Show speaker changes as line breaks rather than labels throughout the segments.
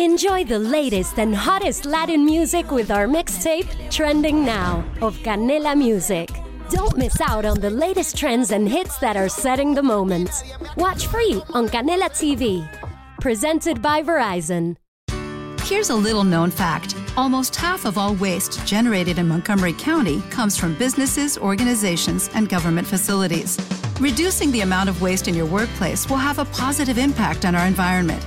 Enjoy the latest and hottest Latin music with our mixtape, Trending Now, of Canela Music. Don't miss out on the latest trends and hits that are setting the moment. Watch free on Canela TV. Presented by Verizon.
Here's a little known fact almost half of all waste generated in Montgomery County comes from businesses, organizations, and government facilities. Reducing the amount of waste in your workplace will have a positive impact on our environment.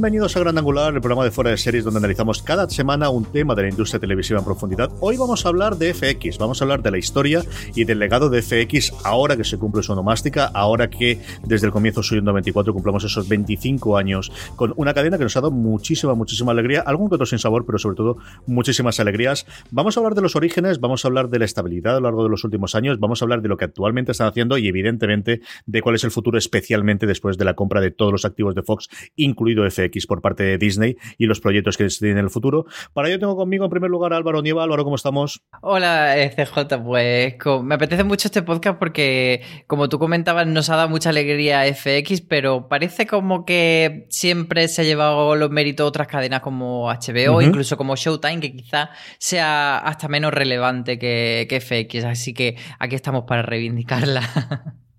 Bienvenidos a Gran Angular, el programa de fuera de series donde analizamos cada semana un tema de la industria televisiva en profundidad. Hoy vamos a hablar de FX, vamos a hablar de la historia y del legado de FX ahora que se cumple su onomástica, ahora que desde el comienzo suyo en 94 cumplamos esos 25 años con una cadena que nos ha dado muchísima, muchísima alegría, algún que otro sin sabor, pero sobre todo muchísimas alegrías. Vamos a hablar de los orígenes, vamos a hablar de la estabilidad a lo largo de los últimos años, vamos a hablar de lo que actualmente están haciendo y evidentemente de cuál es el futuro, especialmente después de la compra de todos los activos de Fox, incluido FX X por parte de Disney y los proyectos que tienen en el futuro. Para ello tengo conmigo en primer lugar a Álvaro Nieva. Álvaro, ¿cómo estamos?
Hola, eh, CJ. Pues me apetece mucho este podcast porque, como tú comentabas, nos ha dado mucha alegría FX, pero parece como que siempre se ha llevado los méritos otras cadenas como HBO, incluso como Showtime, que quizá sea hasta menos relevante que, que FX. Así que aquí estamos para reivindicarla.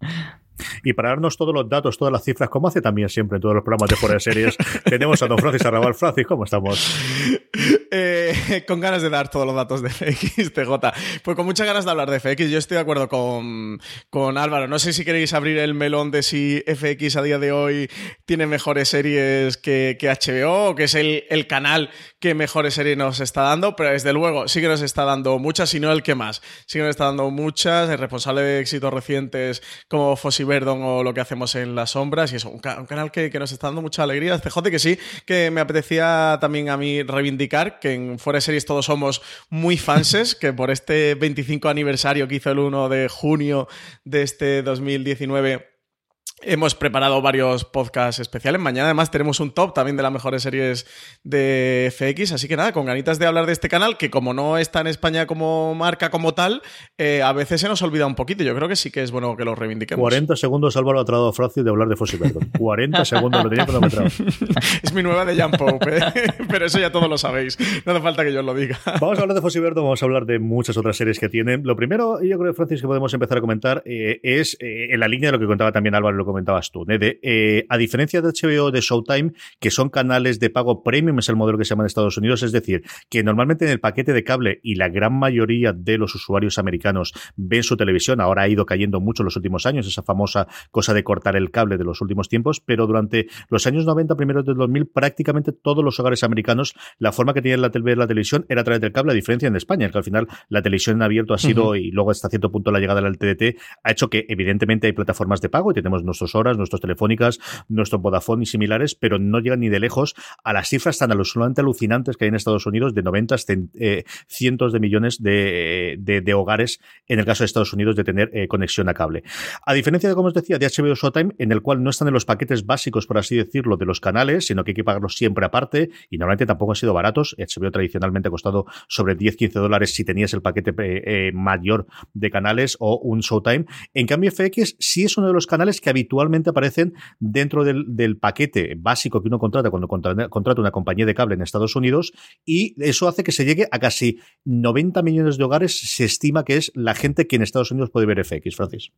Y para darnos todos los datos, todas las cifras, como hace también siempre en todos los programas de fuera de series, tenemos a don Francis Arrabal. Francis, ¿cómo estamos?
Con ganas de dar todos los datos de FX, TJ. Pues con muchas ganas de hablar de FX. Yo estoy de acuerdo con, con Álvaro. No sé si queréis abrir el melón de si FX a día de hoy tiene mejores series que, que HBO que es el, el, canal que mejores series nos está dando, pero desde luego sí que nos está dando muchas, si no el que más. Sí que nos está dando muchas. El responsable de éxitos recientes como Fossi Verdon o lo que hacemos en las sombras. Y eso, un, canal que, que, nos está dando mucha alegría. CJ, que sí, que me apetecía también a mí reivindicar que en Fuera Series todos somos muy fanses, que por este 25 aniversario que hizo el 1 de junio de este 2019 Hemos preparado varios podcasts especiales. Mañana además tenemos un top también de las mejores series de FX. Así que nada, con ganitas de hablar de este canal, que como no está en España como marca como tal, eh, a veces se nos olvida un poquito. Yo creo que sí que es bueno que lo reivindiquemos.
40 segundos Álvaro ha tratado Francis de hablar de Fossi 40 segundos, lo tenía cronometrado.
es mi nueva de Jump Pope, ¿eh? pero eso ya todos lo sabéis. No hace falta que yo os lo diga.
Vamos a hablar de Fossi vamos a hablar de muchas otras series que tienen. Lo primero, yo creo, Francis, que podemos empezar a comentar eh, es en la línea de lo que contaba también Álvaro, comentabas tú. Eh, a diferencia de HBO de Showtime, que son canales de pago premium, es el modelo que se llama en Estados Unidos, es decir, que normalmente en el paquete de cable y la gran mayoría de los usuarios americanos ven su televisión, ahora ha ido cayendo mucho en los últimos años, esa famosa cosa de cortar el cable de los últimos tiempos, pero durante los años 90, primeros del 2000, prácticamente todos los hogares americanos, la forma que tienen la, ver la televisión era a través del cable, a diferencia en España, que al final la televisión en abierto ha sido, y luego hasta cierto punto la llegada del TDT, ha hecho que evidentemente hay plataformas de pago y tenemos nuestras horas, nuestras telefónicas, nuestro Vodafone y similares, pero no llegan ni de lejos a las cifras tan absolutamente alucinantes que hay en Estados Unidos de 90, eh, cientos de millones de, de, hogares en el caso de Estados Unidos de tener eh, conexión a cable. A diferencia de, como os decía, de HBO Showtime, en el cual no están en los paquetes básicos, por así decirlo, de los canales, sino que hay que pagarlos siempre aparte y normalmente tampoco han sido baratos. HBO tradicionalmente ha costado sobre 10-15 dólares si tenías el paquete eh, mayor de canales o un Showtime. En cambio, FX sí es uno de los canales que habitualmente aparecen dentro del, paquete básico que uno contrata cuando contrata una compañía de cable en Estados Unidos y eso hace que se llegue a casi 90 millones de hogares, se estima que es la gente que en Estados Unidos puede ver FX, Francis.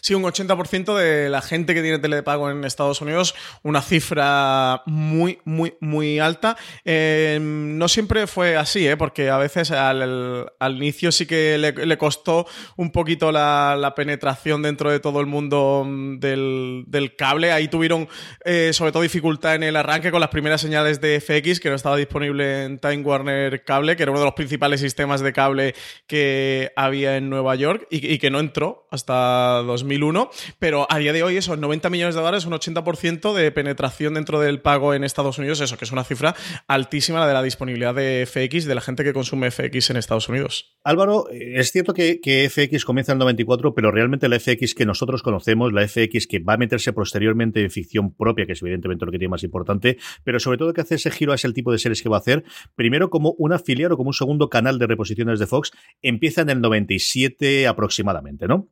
Sí, un 80% de la gente que tiene tele de pago en Estados Unidos, una cifra muy, muy, muy alta. Eh, no siempre fue así, ¿eh? porque a veces al, inicio sí que le, costó un poquito la, penetración dentro de todo el mundo mm, del, cable. Ahí tuvieron eh, sobre todo dificultad en el arranque con las primeras señales de FX, que no estaba disponible en Time Warner Cable, que era uno de los principales sistemas de cable que había en Nueva York y, y que no entró hasta 2001. Pero a día de hoy, esos 90 millones de dólares, un 80% de penetración dentro del pago en Estados Unidos, eso que es una cifra altísima la de la disponibilidad de FX, de la gente que consume FX en Estados Unidos.
Álvaro, es cierto que, FX comienza en el 94, pero realmente la FX que nosotros conocemos, la FX que va a meterse posteriormente en ficción propia, que es evidentemente lo que tiene más importante, pero sobre todo que hace ese giro a ese tipo de series que va a hacer, primero como una filial o como un segundo canal de reposiciones de Fox, empieza en el 97 aproximadamente, ¿no?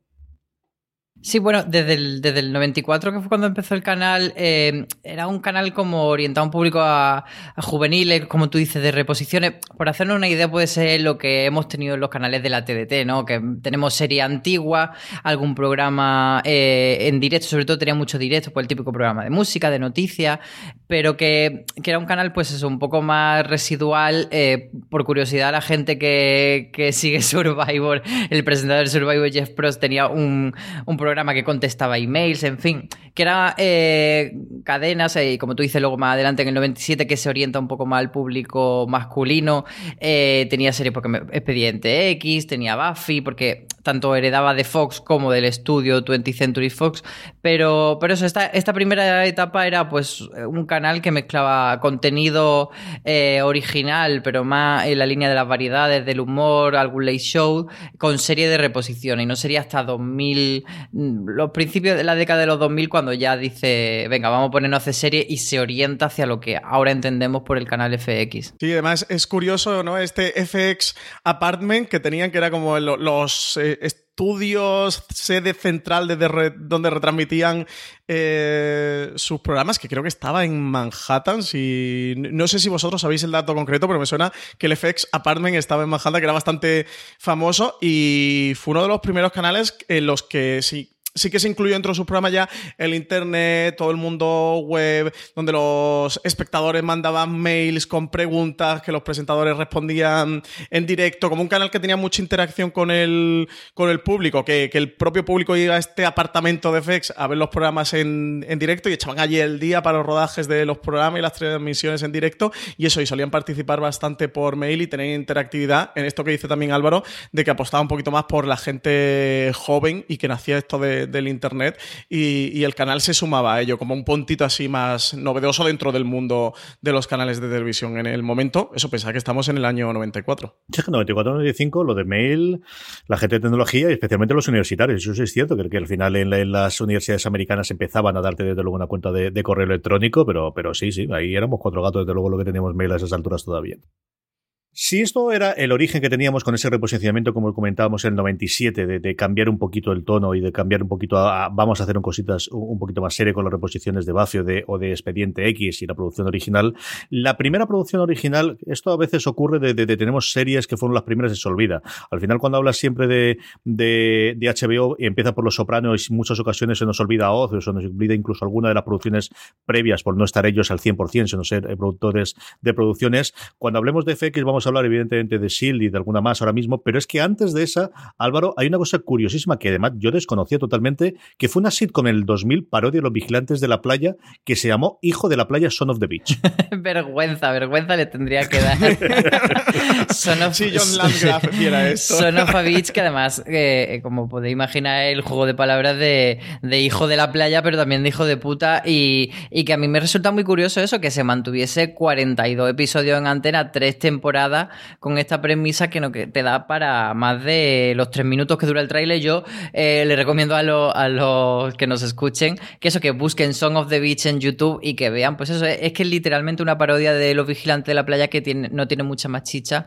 Sí, bueno, desde el, desde el 94, que fue cuando empezó el canal, eh, era un canal como orientado a un público a, juveniles, como tú dices, de reposiciones. Por hacernos una idea, puede ser lo que hemos tenido en los canales de la TDT, ¿no? Que tenemos serie antigua, algún programa eh, en directo, sobre todo tenía mucho directo, pues el típico programa de música, de noticias, pero que, que era un canal, pues eso, un poco más residual. Eh, por curiosidad, la gente que, que sigue Survivor, el presentador de Survivor, Jeff Prost, tenía un, un programa programa que contestaba emails, en fin, que era eh, cadenas, y eh, como tú dices luego más adelante en el 97, que se orienta un poco más al público masculino. Eh, tenía series porque Expediente X, tenía Buffy, porque tanto heredaba de Fox como del estudio 20th Century Fox. Pero, pero eso, esta, esta primera etapa era pues un canal que mezclaba contenido original, pero más en la línea de las variedades, del humor, algún late show, con serie de reposición. Y no sería hasta 2000 los principios de la década de los 2000 cuando ya dice, venga, vamos a ponernos a hacer serie y se orienta hacia lo que ahora entendemos por el canal FX.
Sí, además es curioso, ¿no? Este FX Apartment que tenían que era como los... Eh, estudios, sede central de donde retransmitían eh, sus programas, que creo que estaba en Manhattan. Si, no sé si vosotros sabéis el dato concreto, pero me suena que el FX Apartment estaba en Manhattan, que era bastante famoso y fue uno de los primeros canales en los que sí sí que se incluyó dentro de sus programas ya el internet, todo el mundo web, donde los espectadores mandaban mails con preguntas que los presentadores respondían en directo, como un canal que tenía mucha interacción con el, con el público, que, el propio público iba a este apartamento de FX a ver los programas en, directo y echaban allí el día para los rodajes de los programas y las transmisiones en directo y eso, y solían participar bastante por mail y tener interactividad en esto que dice también Álvaro, de que apostaba un poquito más por la gente joven y que nacía esto de del Internet y, el canal se sumaba a ello como un puntito así más novedoso dentro del mundo de los canales de televisión en el momento. Eso pensaba que estamos en el año 94.
Sí, 94, 95, lo de mail, la gente de tecnología y especialmente los universitarios. Eso sí es cierto, que, que al final en, las universidades americanas empezaban a darte desde luego una cuenta de, de correo electrónico, pero, pero sí, sí, ahí éramos cuatro gatos, desde luego lo que teníamos mail a esas alturas todavía. Si esto era el origen que teníamos con ese reposicionamiento, como comentábamos en el 97, de, cambiar un poquito el tono y de cambiar un poquito a, vamos a hacer un cositas un, poquito más serio con las reposiciones de Buffy o de, Expediente X y la producción original, la primera producción original, esto a veces ocurre de, de, tenemos series que fueron las primeras y se olvida. Al final, cuando hablas siempre de, de, HBO y empieza por Los Sopranos, en muchas ocasiones se nos olvida Oz, o se nos olvida incluso alguna de las producciones previas por no estar ellos al 100%, sino ser eh, productores de producciones. Cuando hablemos de FX, vamos a hablar evidentemente de Shield y de alguna más ahora mismo, pero es que antes de esa, Álvaro, hay una cosa curiosísima que además yo desconocía totalmente, que fue una sitcom en el 2000, parodia de los vigilantes de la playa, que se llamó Hijo de la playa, Son of the Beach.
vergüenza, vergüenza le tendría que dar.
son of, sí, John Landgraf esto.
Son of a Beach, que además, eh, como podéis imaginar, el juego de palabras de, de, hijo de la playa, pero también de hijo de puta, y, y que a mí me resulta muy curioso eso, que se mantuviese 42 episodios en antena, tres temporadas con esta premisa que, no, que te da para más de los tres minutos que dura el tráiler. Yo eh, le recomiendo a, a, los que nos escuchen que eso, que busquen Song of the Beach en YouTube y que vean, pues eso, es, que es literalmente una parodia de Los Vigilantes de la Playa que tiene, no tiene mucha más chicha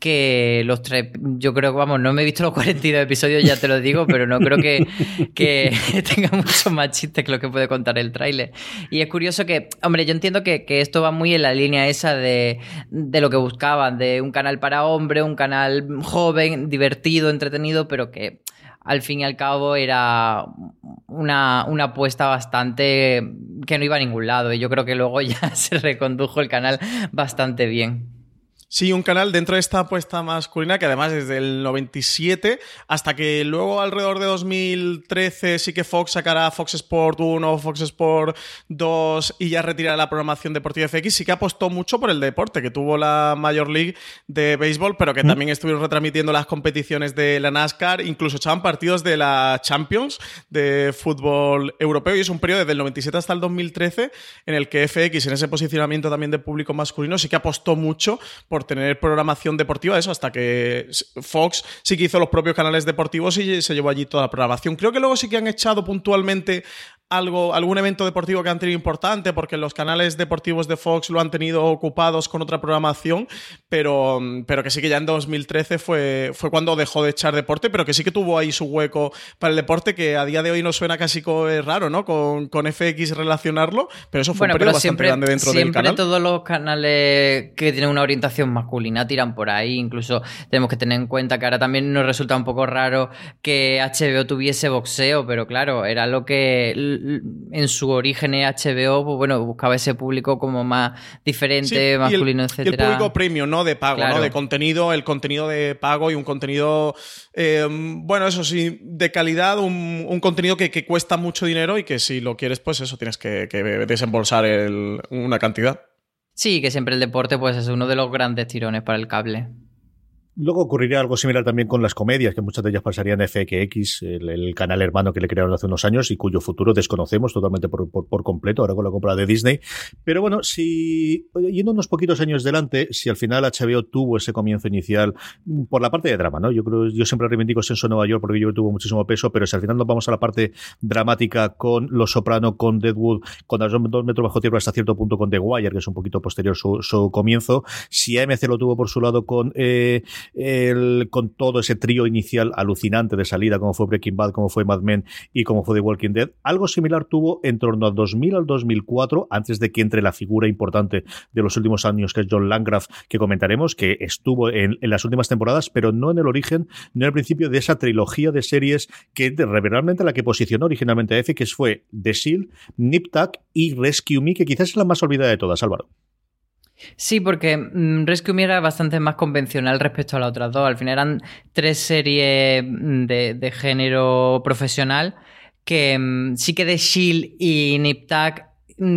que los tres. Yo creo que, vamos, no me he visto los 42 episodios, ya te lo digo, pero no creo que, que tenga mucho más chiste que lo que puede contar el tráiler. Y es curioso que, hombre, yo entiendo que, que, esto va muy en la línea esa de, de lo que buscaban, de un canal para hombre, un canal joven, divertido, entretenido, pero que al fin y al cabo era una, una apuesta bastante que no iba a ningún lado y yo creo que luego ya se recondujo el canal bastante bien.
Sí, un canal dentro de esta apuesta masculina que además desde el 97 hasta que luego alrededor de 2013 sí que Fox sacará Fox Sport 1, Fox Sport 2 y ya retirará la programación deportiva FX, sí que apostó mucho por el deporte, que tuvo la Major League de béisbol, pero que también estuvieron retransmitiendo las competiciones de la NASCAR, incluso echaban partidos de la Champions de fútbol europeo y es un periodo desde el 97 hasta el 2013 en el que FX en ese posicionamiento también de público masculino sí que apostó mucho por tener programación deportiva, eso, hasta que Fox sí que hizo los propios canales deportivos y se llevó allí toda la programación. Creo que luego sí que han echado puntualmente algo, algún evento deportivo que han tenido importante, porque los canales deportivos de Fox lo han tenido ocupados con otra programación, pero, pero que sí que ya en 2013 fue, fue cuando dejó de echar deporte, pero que sí que tuvo ahí su hueco para el deporte, que a día de hoy no suena casi raro, ¿no? Con, con FX relacionarlo, pero eso fue un periodo bastante grande dentro del canal.
Siempre todos los canales que tienen una orientación masculina tiran por ahí, incluso tenemos que tener en cuenta que ahora también nos resulta un poco raro que HBO tuviese boxeo, pero claro, era lo que en su origen HBO, pues bueno, buscaba ese público como más diferente, masculino, etc.
el público premium, ¿no? De pago, ¿no? De contenido, el contenido de pago y un contenido, eh, bueno, eso sí, de calidad, un, contenido que, cuesta mucho dinero y que si lo quieres, pues eso, tienes que, desembolsar una cantidad.
Sí, que siempre el deporte pues es uno de los grandes tirones para el cable.
Luego ocurriría algo similar también con las comedias, que muchas de ellas pasarían a FX, el, canal hermano que le crearon hace unos años y cuyo futuro desconocemos totalmente por, por, completo, ahora con la compra de Disney. Pero bueno, si, yendo unos poquitos años delante, si al final HBO tuvo ese comienzo inicial mm, por la parte de drama, ¿no? Yo creo, yo siempre reivindico Senso Nueva York porque yo tuvo muchísimo peso, pero si al final nos vamos a la parte dramática con Los Soprano, con Deadwood, con Dos metros bajo tierra hasta cierto punto con The Wire, que es un poquito posterior su, su comienzo, si AMC lo tuvo por su lado con eh, con todo ese trío inicial alucinante de salida, como fue Breaking Bad, como fue Mad Men y como fue The Walking Dead. Algo similar tuvo en torno al 2000 al 2004, antes de que entre la figura importante de los últimos años, que es John Landgraf, que comentaremos, que estuvo en, las últimas temporadas, pero no en el origen, no en el principio de esa trilogía de series que realmente la que posicionó originalmente a F, que fue The Shield, Nip Tuck y Rescue Me, que quizás es la más olvidada de todas, Álvaro.
Sí, porque mm, Rescue Me era bastante más convencional respecto a las otras dos. Al final eran tres series mm, de, género profesional que mm, sí que The Shield y Nip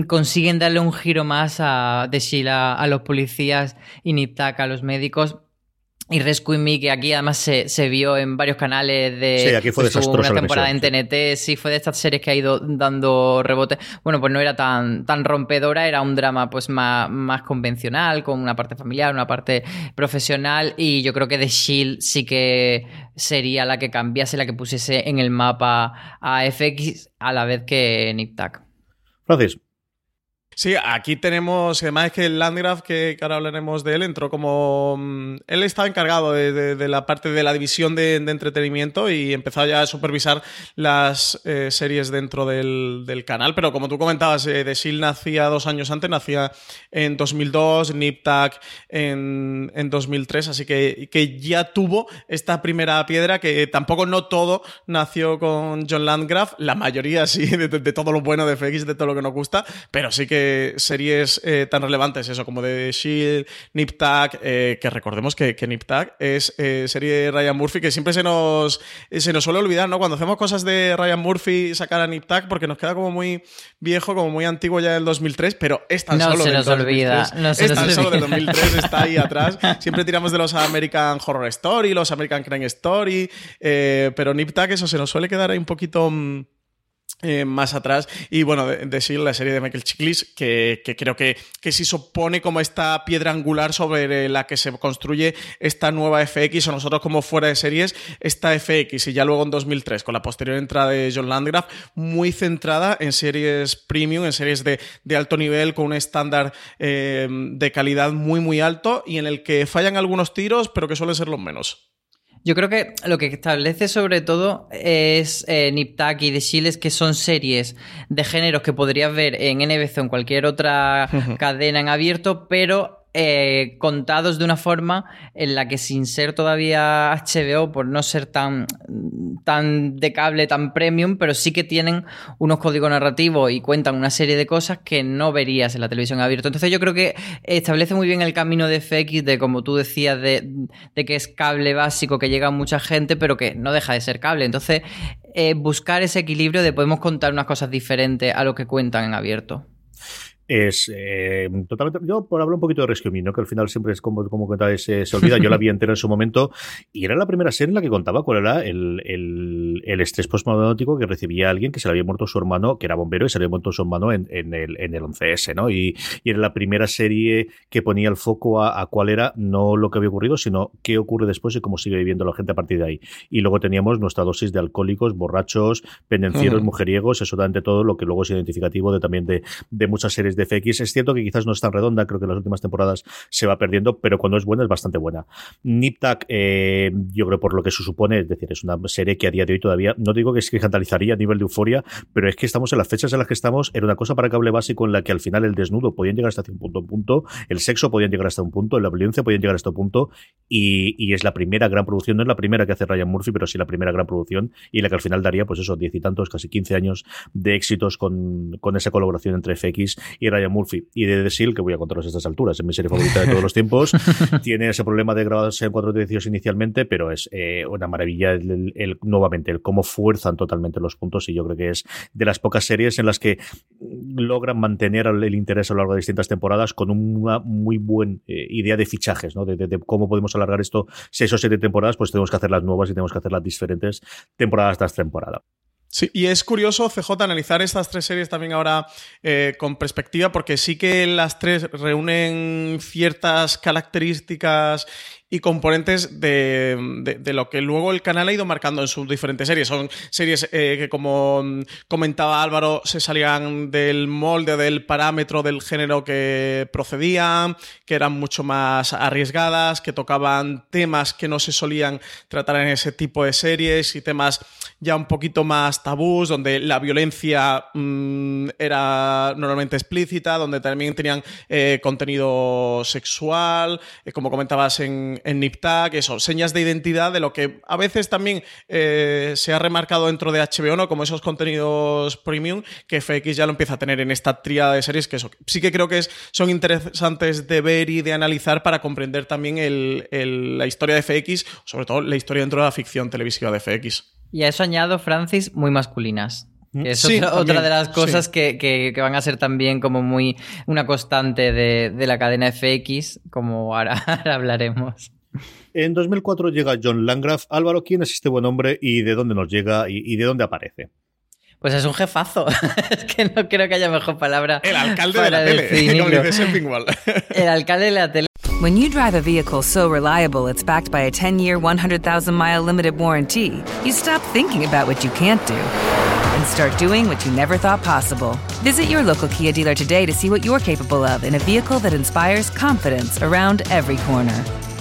consiguen darle un giro más a The Shield a, los policías y Nip a los médicos y Rescue Me, que aquí además se, vio en varios canales de.
Sí, aquí fue
pues, Una temporada en TNT, sí. fue de estas series que ha ido dando rebote. Bueno, pues no era tan, tan rompedora, era un drama pues más, más convencional, con una parte familiar, una parte profesional. Y yo creo que The Shield sí que sería la que cambiase, la que pusiese en el mapa a FX a la vez que Nip
Francis.
Sí, aquí tenemos, además es que el Landgraf, que, ahora hablaremos de él, entró como... Mm, él estaba encargado de, la parte de la división de, entretenimiento y empezó ya a supervisar las eh, series dentro del, canal, pero como tú comentabas, eh, The Shield nacía dos años antes, nacía en 2002, Nip en, en 2003, así que, ya tuvo esta primera piedra que tampoco no todo nació con John Landgraf, la mayoría sí, de todo lo bueno de FX, de todo lo que nos gusta, pero sí que series eh, tan relevantes, eso como de Shield, Nip eh, que recordemos que, que Nip es eh, serie de Ryan Murphy que siempre se nos, se nos suele olvidar, ¿no? Cuando hacemos cosas de Ryan Murphy, sacar a Nip porque nos queda como muy viejo, como muy antiguo ya del 2003, pero es tan solo del 2003.
No es
tan solo del 2003, está ahí atrás. Siempre tiramos de los American Horror Story, los American Crime Story, pero Nip eso se nos suele quedar ahí un poquito... Mm, eh, más atrás. Y bueno, decir la serie de Michael Chiklis, que, creo que, que sí supone como esta piedra angular sobre la que se construye esta nueva FX, o nosotros como fuera de series, esta FX, y ya luego en 2003, con la posterior entrada de John Landgraf, muy centrada en series premium, en series de, alto nivel, con un estándar eh, de calidad muy, muy alto, y en el que fallan algunos tiros, pero que suelen ser los menos.
Yo creo que lo que establece sobre todo es eh, Niptak y The que son series de géneros que podrías ver en NBC o en cualquier otra cadena en abierto, pero eh, contados de una forma en la que sin ser todavía HBO, por no ser tan, tan de cable, tan premium, pero sí que tienen unos códigos narrativos y cuentan una serie de cosas que no verías en la televisión abierta. Entonces yo creo que establece muy bien el camino de FX, de como tú decías, de, que es cable básico, que llega a mucha gente, pero que no deja de ser cable. Entonces, eh, buscar ese equilibrio de podemos contar unas cosas diferentes a lo que cuentan en abierto
es eh, totalmente. Yo, por hablar un poquito de Rescue Me, ¿no? que al final siempre es como, como se, se olvida. Yo la vi entera en su momento y era la primera serie en la que contaba cuál era el, el, el estrés postmodernático que recibía alguien que se le había muerto su hermano, que era bombero y se le había muerto su hermano en, en el, en el 11S. ¿no? Y, y, era la primera serie que ponía el foco a, a, cuál era no lo que había ocurrido, sino qué ocurre después y cómo sigue viviendo la gente a partir de ahí. Y luego teníamos nuestra dosis de alcohólicos, borrachos, pendencieros, mujeriegos, absolutamente todo lo que luego es identificativo de también de, de muchas series de FX. Es cierto que quizás no es tan redonda, creo que en las últimas temporadas se va perdiendo, pero cuando es buena es bastante buena. Niptak, eh, yo creo por lo que se supone, es decir, es una serie que a día de hoy todavía, no digo que es que escandalizaría a nivel de euforia, pero es que estamos en las fechas en las que estamos, era una cosa para cable básico en la que al final el desnudo podía llegar hasta un punto, un punto, el sexo podía llegar hasta un punto, la violencia podía llegar hasta un punto, y, y, es la primera gran producción, no es la primera que hace Ryan Murphy, pero sí la primera gran producción, y la que al final daría, pues eso, diez y tantos, casi 15 años de éxitos con, con esa colaboración entre FX y Ryan Murphy y de The Seal, que voy a contaros a estas alturas, es mi serie favorita de todos los tiempos. Tiene ese problema de grabarse en cuatro edificios inicialmente, pero es eh, una maravilla el, nuevamente el cómo fuerzan totalmente los puntos y yo creo que es de las pocas series en las que logran mantener el interés a lo largo de distintas temporadas con una muy buena eh, idea de fichajes, ¿no? De, de, cómo podemos alargar esto seis o siete temporadas, pues tenemos que hacer las nuevas y tenemos que hacer las diferentes temporadas tras temporada.
Sí, y es curioso, CJ, analizar estas tres series también ahora eh, con perspectiva, porque sí que las tres reúnen ciertas características y componentes de, de, lo que luego el canal ha ido marcando en sus diferentes series. Son series eh, que, como mm, comentaba Álvaro, se salían del molde, del parámetro del género que procedían, que eran mucho más arriesgadas, que tocaban temas que no se solían tratar en ese tipo de series y temas ya un poquito más tabús, donde la violencia mmm, era normalmente explícita, donde también tenían eh, contenido sexual, eh, como comentabas en, en NipTag, eso, señas de identidad de lo que a veces también eh, se ha remarcado dentro de HBO, ¿no? Como esos contenidos premium que FX ya lo empieza a tener en esta tríada de series, que eso sí que creo que es, son interesantes de ver y de analizar para comprender también el, el, la historia de FX, sobre todo la historia dentro de la ficción televisiva de FX.
Y a eso añado, Francis, muy masculinas. Que es otra, de las cosas que, que, que, van a ser también como muy una constante de, de la cadena FX, como ahora, ahora, hablaremos.
En 2004 llega John Landgraf. Álvaro, ¿quién es este buen hombre y de dónde nos llega y, y de dónde aparece?
Pues es un jefazo. es que no creo que haya mejor palabra.
El alcalde de la tele. Como
El alcalde de la tele.
When you drive a vehicle so reliable it's backed by a 10-year, 100,000-mile limited warranty, you stop thinking about what you can't do and start doing what you never thought possible. Visit your local Kia dealer today to see what you're capable of in a vehicle that inspires confidence around every corner.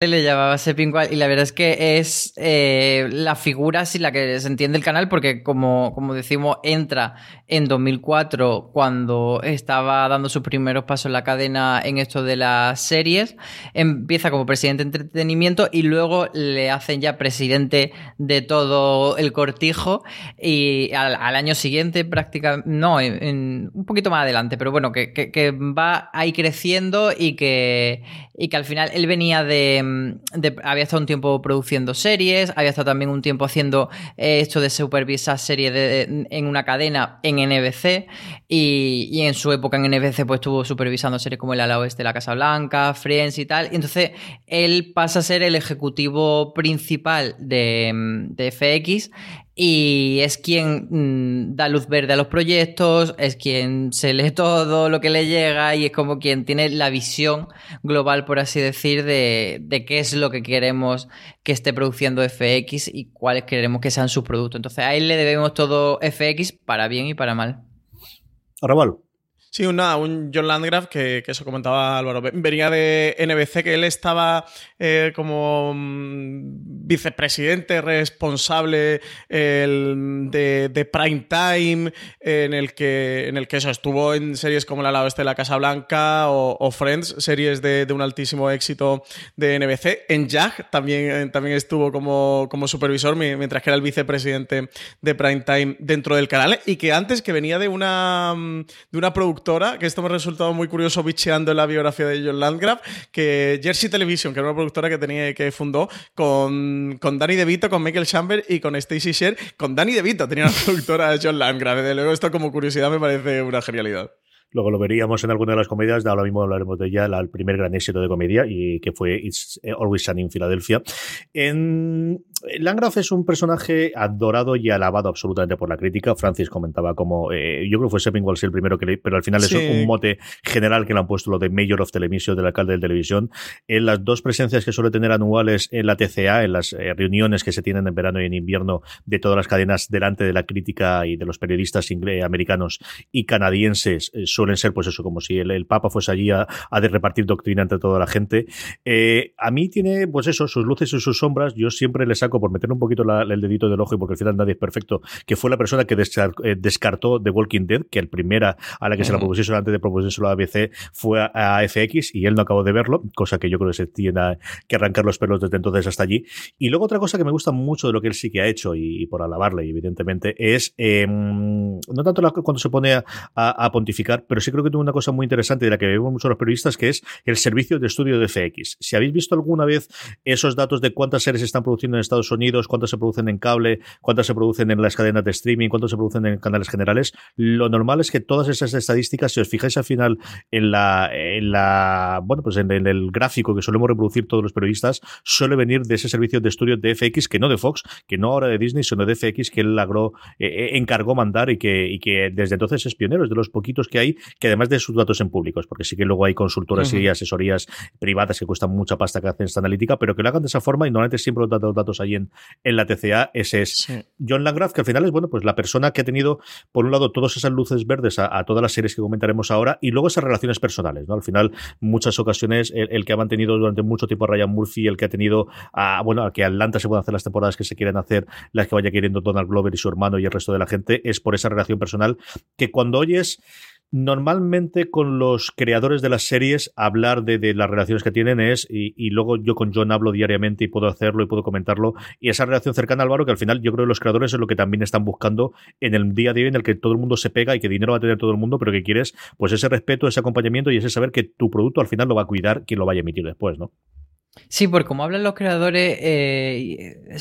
Le llamaba Sepingual y la verdad es que es eh, la figura sin la que se entiende el canal porque como, como decimos entra en 2004 cuando estaba dando sus primeros pasos en la cadena en esto de las series, empieza como presidente de entretenimiento y luego le hacen ya presidente de todo el cortijo y al, año siguiente prácticamente, no, un poquito más adelante, pero bueno, que, que, que va ahí creciendo y que, y que al final él venía de de, Había estado un tiempo produciendo series, había estado también un tiempo haciendo eh, esto de supervisar series en una cadena en NBC. Y, en su época en NBC, pues estuvo supervisando series como El ala oeste, La Casa Blanca, Friends y tal. Y entonces él pasa a ser el ejecutivo principal de, de FX y es quien mm, da luz verde a los proyectos, es quien se lee todo lo que le llega y es como quien tiene la visión global, por así decir, de, de qué es lo que queremos que esté produciendo FX y cuáles queremos que sean sus productos. Entonces a él le debemos todo FX para bien y para mal.
Arrabal.
Sí, un John Landgraf que, que, eso comentaba Álvaro. Venía de NBC, que él estaba eh, como mm, vicepresidente responsable de, de, Prime Time, en el, que, en el que eso estuvo en series como La lado este de la Casa Blanca o, Friends, series de, de, un altísimo éxito de NBC. En Jag también, también estuvo como, como supervisor, mientras que era el vicepresidente de Prime Time dentro del canal. Y que antes que venía de una, mm, de una productora que esto me ha resultado muy curioso bicheando en la biografía de John Landgraf, que Jersey Television, que era una productora que tenía que fundó con, con Danny DeVito, con Michael Chamber y con Stacey Sher. Con Danny DeVito tenía una productora John Landgraf. Desde luego, esto como curiosidad me parece una genialidad.
Luego lo veríamos en alguna de las comedias, ahora mismo hablaremos de ella, el primer gran éxito de comedia, y que fue It's Always Sunny in Philadelphia. En Landgraf es un personaje adorado y alabado absolutamente por la crítica. Francis comentaba como, eh, yo creo que fue Sepping el primero que leí, pero al final es un mote general que le han puesto lo de Mayor of Television, del alcalde de televisión. En las dos presencias que suele tener anuales en la TCA, en las eh, reuniones que se tienen en verano y en invierno de todas las cadenas delante de la crítica y de los periodistas americanos y canadienses, eh, suelen ser pues eso, como si el, Papa fuese allí a, de repartir doctrina entre toda la gente. a mí tiene, pues eso, sus luces y sus sombras. Yo siempre le saco por meter un poquito el dedito del ojo y porque al final nadie es perfecto, que fue la persona que eh, descartó The Walking Dead, que el primera a la que se la propusieron antes de proponérselo a ABC fue a, FX y él no acabó de verlo, cosa que yo creo que se tiene que arrancar los pelos desde entonces hasta allí. Y luego otra cosa que me gusta mucho de lo que él sí que ha hecho, y, por alabarle, evidentemente, es em, no tanto cuando se pone a, pontificar, pero sí creo que tiene una cosa muy interesante de la que vemos muchos los periodistas, que es el servicio de estudio de FX. Si habéis visto alguna vez esos datos de cuántas series se están produciendo en Estados Unidos, cuántas se producen en cable, cuántas se producen en las cadenas de streaming, cuántas se producen en canales generales. Lo normal es que todas esas estadísticas, si os fijáis al final en la, en la bueno, pues en, el gráfico que solemos reproducir todos los periodistas, suele venir de ese servicio de estudio de FX, que no de Fox, que no ahora de Disney, sino de FX, que él logró, eh, eh, encargó mandar y que, y que desde entonces es pionero, es de los poquitos que hay, que además de sus datos en públicos, porque sí que luego hay consultoras y asesorías privadas que cuestan mucha pasta que hacen esta analítica, pero que lo hagan de esa forma y normalmente siempre los datos ahí en, en la TCA, ese es John Landgraf, que al final es, bueno, pues la persona que ha tenido, por un lado, todas esas luces verdes a, todas las series que comentaremos ahora y luego esas relaciones personales, ¿no? Al final, muchas ocasiones, el, que ha mantenido durante mucho tiempo a Ryan Murphy, el que ha tenido a, bueno, a que Atlanta se pueda hacer las temporadas que se quieren hacer, las que vaya queriendo Donald Glover y su hermano y el resto de la gente, es por esa relación personal que cuando oyes Normalmente con los creadores de las series hablar de, las relaciones que tienen es, y, luego yo con John hablo diariamente y puedo hacerlo y puedo comentarlo, y esa relación cercana Álvaro que al final yo creo que los creadores es lo que también están buscando en el día a día en el que todo el mundo se pega y que dinero va a tener todo el mundo, pero que quieres pues ese respeto, ese acompañamiento y ese saber que tu producto al final lo va a cuidar quien lo vaya a emitir después, ¿no?
Sí, porque como hablan los creadores, eh,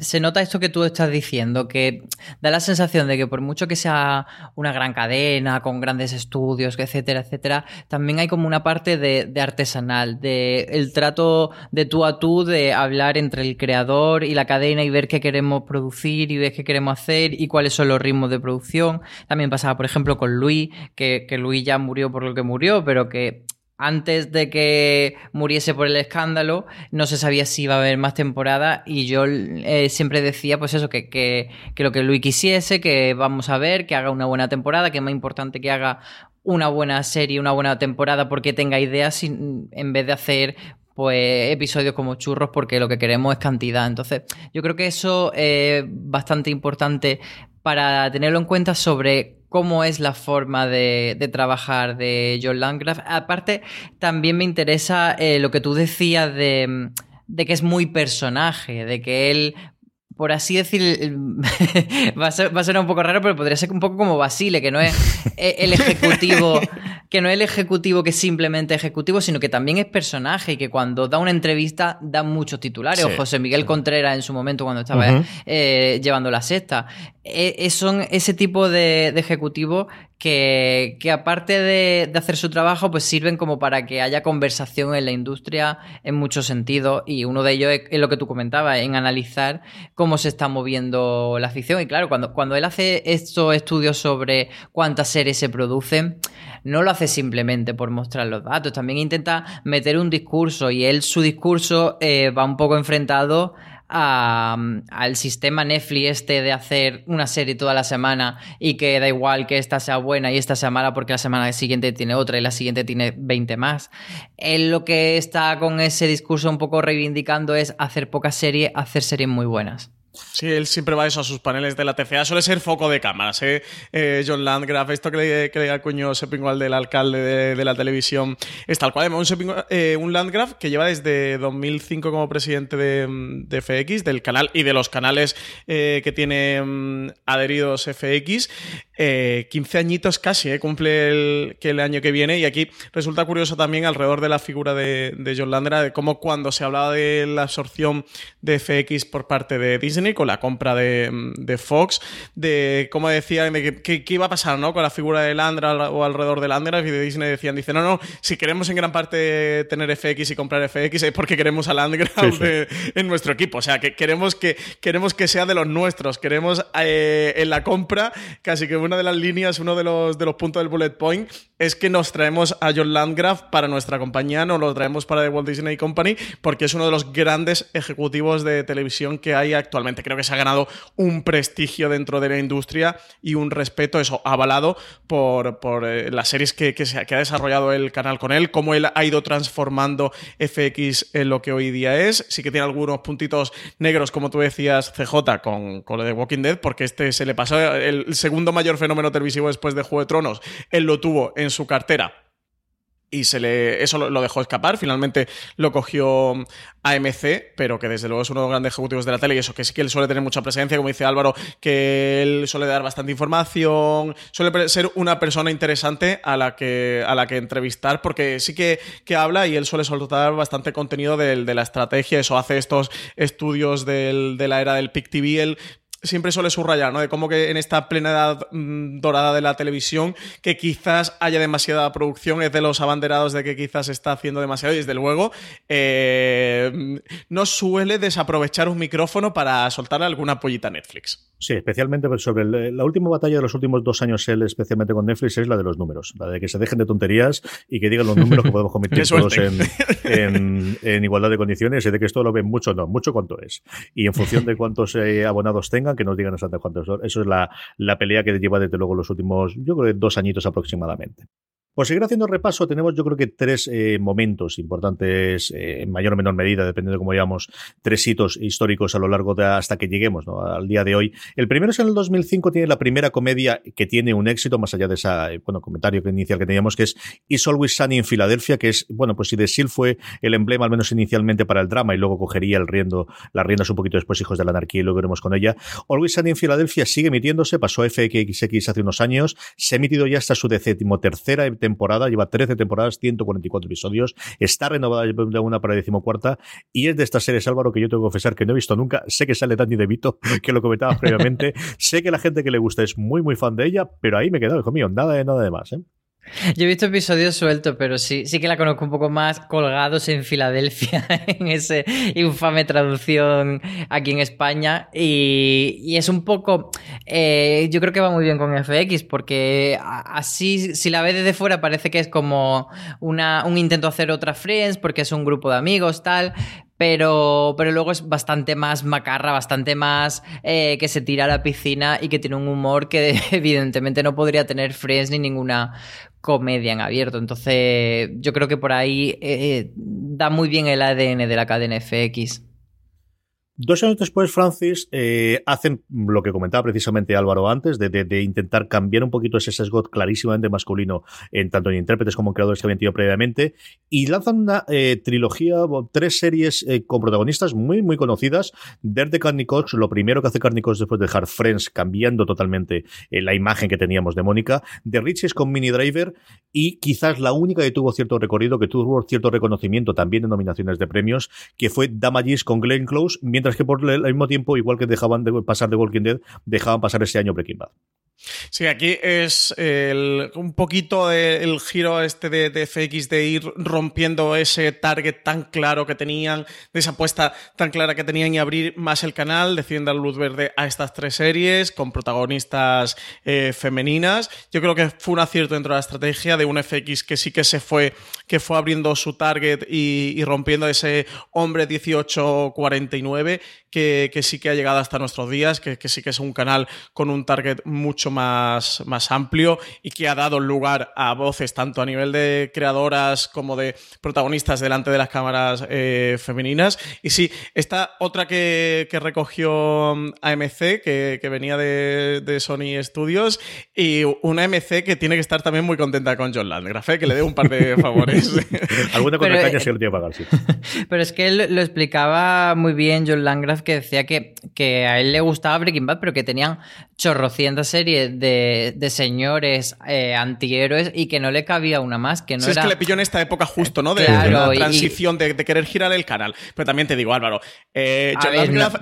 se nota esto que tú estás diciendo, que da la sensación de que por mucho que sea una gran cadena, con grandes estudios, etcétera, etcétera, también hay como una parte de, artesanal, de el trato de tú a tú, de hablar entre el creador y la cadena y ver qué queremos producir y ver qué queremos hacer y cuáles son los ritmos de producción. También pasaba, por ejemplo, con Luis, que Luis ya murió por lo que murió, pero que antes de que muriese por el escándalo, no se sabía si iba a haber más temporada y yo eh, siempre decía, pues eso, que, lo que Luis quisiese, que vamos a ver, que haga una buena temporada, que es más importante que haga una buena serie, una buena temporada porque tenga ideas en vez de hacer pues episodios como churros porque lo que queremos es cantidad. Entonces, yo creo que eso es bastante importante para tenerlo en cuenta sobre cómo es la forma de, trabajar de John Landgraf. Aparte, también me interesa eh, lo que tú decías de, de que es muy personaje, de que él por así decir, va a, ser, va a ser un poco raro, pero podría ser un poco como Basile, que no es e, el ejecutivo, que no es el ejecutivo que es simplemente ejecutivo, sino que también es personaje y que cuando da una entrevista da muchos titulares. O José Miguel Contreras en su momento cuando estaba eh, llevando la sexta. E, son ese tipo de, de ejecutivos que, aparte de, hacer su trabajo, pues sirven como para que haya conversación en la industria en muchos sentidos. Y uno de ellos es, lo que tú comentabas, en analizar cómo se está moviendo la ficción. Y claro, cuando, cuando él hace estos estudios sobre cuántas series se producen, no lo hace simplemente por mostrar los datos, también intenta meter un discurso y él su discurso eh, va un poco enfrentado al sistema Netflix este de hacer una serie toda la semana y que da igual que esta sea buena y esta sea mala porque la semana siguiente tiene otra y la siguiente tiene 20 más. Él lo que está con ese discurso un poco reivindicando es hacer pocas series, hacer series muy buenas.
Sí, él siempre va eso a sus paneles de la TCA. Suele ser foco de cámaras, ¿eh? eh John Landgraf, esto que le, que le acuñó Seppingwall del alcalde de, la televisión, es tal cual. Un, eh, un Landgraf que lleva desde 2005 como presidente de, FX, del canal y de los canales eh, que tiene mm, adheridos FX. 15 añitos casi, cumple el, que el año que viene. Y aquí resulta curioso también alrededor de la figura de, de John Landgraf, de cómo cuando se hablaba de la absorción de FX por parte de Disney, con la compra de, Fox, de cómo decían, de qué iba a pasar ¿no? con la figura de Landra o alrededor de Landra, y de Disney decían, dice, no, no, si queremos en gran parte tener FX y comprar FX es porque queremos a Landgraf en nuestro equipo, o sea, que queremos que, queremos que sea de los nuestros, queremos eh, en la compra, casi que una de las líneas, uno de los, de los puntos del bullet point es que nos traemos a John Landgraf para nuestra compañía, nos lo traemos para The Walt Disney Company, porque es uno de los grandes ejecutivos de televisión que hay actualmente. Creo que se ha ganado un prestigio dentro de la industria y un respeto, eso, avalado por, eh, las series que, se, ha desarrollado el canal con él, cómo él ha ido transformando FX en lo que hoy día es. Sí que tiene algunos puntitos negros, como tú decías, CJ, con, con lo de Walking Dead, porque este se le pasó el segundo mayor fenómeno televisivo después de Juego de Tronos. Él lo tuvo en su cartera y se le eso lo, dejó escapar. Finalmente lo cogió AMC, pero que desde luego es uno de los grandes ejecutivos de la tele y eso que sí que él suele tener mucha presencia, como dice Álvaro, que él suele dar bastante información, suele ser una persona interesante a la que, a la que entrevistar, porque sí que, que habla y él suele soltar bastante contenido de, la estrategia, eso hace estos estudios de la era del PIC TV, siempre suele subrayar, ¿no? De cómo que en esta plena edad mm, dorada de la televisión, que quizás haya demasiada producción, es de los abanderados de que quizás está haciendo demasiado, y desde luego eh, no suele desaprovechar un micrófono para soltar alguna pollita a Netflix.
Sí, especialmente pues, sobre la última batalla de los últimos dos años, él especialmente con Netflix, es la de los números, la de que se dejen de tonterías y que digan los números que podemos convertir todos en, igualdad de condiciones y de que esto lo ven mucho, no, mucho cuánto es. Y en función de cuántos eh, abonados tengan, que nos digan exactamente cuántos son. Eso es la, la pelea que lleva desde luego los últimos, yo creo, dos añitos aproximadamente. Por seguir haciendo repaso, tenemos yo creo que tres eh, momentos importantes, eh, en mayor o menor medida, dependiendo de cómo llamamos, tres hitos históricos a lo largo de hasta que lleguemos al día de hoy. El primero es en el 2005, tiene la primera comedia que tiene un éxito, más allá de ese bueno, comentario inicial que teníamos, que es Is Always Sunny en Filadelfia, que es, bueno, pues si The Seal fue el emblema, al menos inicialmente, para el drama y luego cogería el riendo, las riendas un poquito después, Hijos de la Anarquía, y lo veremos con ella. Always Sunny en Filadelfia sigue emitiéndose, pasó a FXX hace unos años, se ha emitido ya hasta su decimotercera temporada, lleva 13 temporadas, 144 episodios, está renovada de una para decimocuarta y es de estas series, Álvaro, que yo tengo que confesar que no he visto nunca. Sé que sale Danny DeVito, que lo comentaba previamente. sé que la gente que le gusta es muy, muy fan de ella, pero ahí me he quedado, hijo mío, nada de nada de más, ¿eh?
Yo he visto episodios sueltos, pero sí, sí que la conozco un poco más colgados en Filadelfia, en esa infame traducción aquí en España. Y, es un poco. Eh, yo creo que va muy bien con FX, porque así, si la ves desde fuera, parece que es como una, un intento hacer otra Friends, porque es un grupo de amigos, tal pero, pero luego es bastante más macarra, bastante más eh, que se tira a la piscina y que tiene un humor que evidentemente no podría tener Friends ni ninguna comedia en abierto. Entonces yo creo que por ahí eh, da muy bien el ADN de la cadena FX.
Dos años después, Francis, eh, hacen lo que comentaba precisamente Álvaro antes, de, intentar cambiar un poquito ese sesgo clarísimamente masculino en tanto en intérpretes como en creadores que habían tenido previamente, y lanzan una eh, trilogía, tres series eh, con protagonistas muy, muy conocidas. Desde Carney Cox, lo primero que hace Carney después de dejar Friends, cambiando totalmente la imagen que teníamos de Mónica. The Riches con Mini Driver, y quizás la única que tuvo cierto recorrido, que tuvo cierto reconocimiento también en nominaciones de premios, que fue Damages con Glenn Close, mientras que por el mismo tiempo, igual que dejaban de pasar de Walking Dead, dejaban pasar ese año Breaking Bad.
Sí, aquí es un poquito el giro este de, FX de ir rompiendo ese target tan claro que tenían, de esa apuesta tan clara que tenían y abrir más el canal, deciden dar luz verde a estas tres series con protagonistas eh, femeninas. Yo creo que fue un acierto dentro de la estrategia de un FX que sí que se fue, que fue abriendo su target y, rompiendo ese hombre 1849 que, que, sí que ha llegado hasta nuestros días, que, que sí que es un canal con un target mucho más, más amplio y que ha dado lugar a voces tanto a nivel de creadoras como de protagonistas delante de las cámaras eh, femeninas. Y sí, esta otra que, recogió mm, AMC, que, que venía de, de, Sony Studios, y una AMC que tiene que estar también muy contenta con John Landgraf, ¿eh? que le dé un par de favores.
Alguna contracaña eh, se lo tiene que pagar, sí.
Pero es que él lo explicaba muy bien John Landgraf, que decía que, que a él le gustaba Breaking Bad, pero que tenían chorrocientas series de, señores eh, antihéroes y que no le cabía una más. Que no
es que le pilló en esta época justo, ¿no? De, la transición, de, querer girar el canal. Pero también te digo, Álvaro, eh,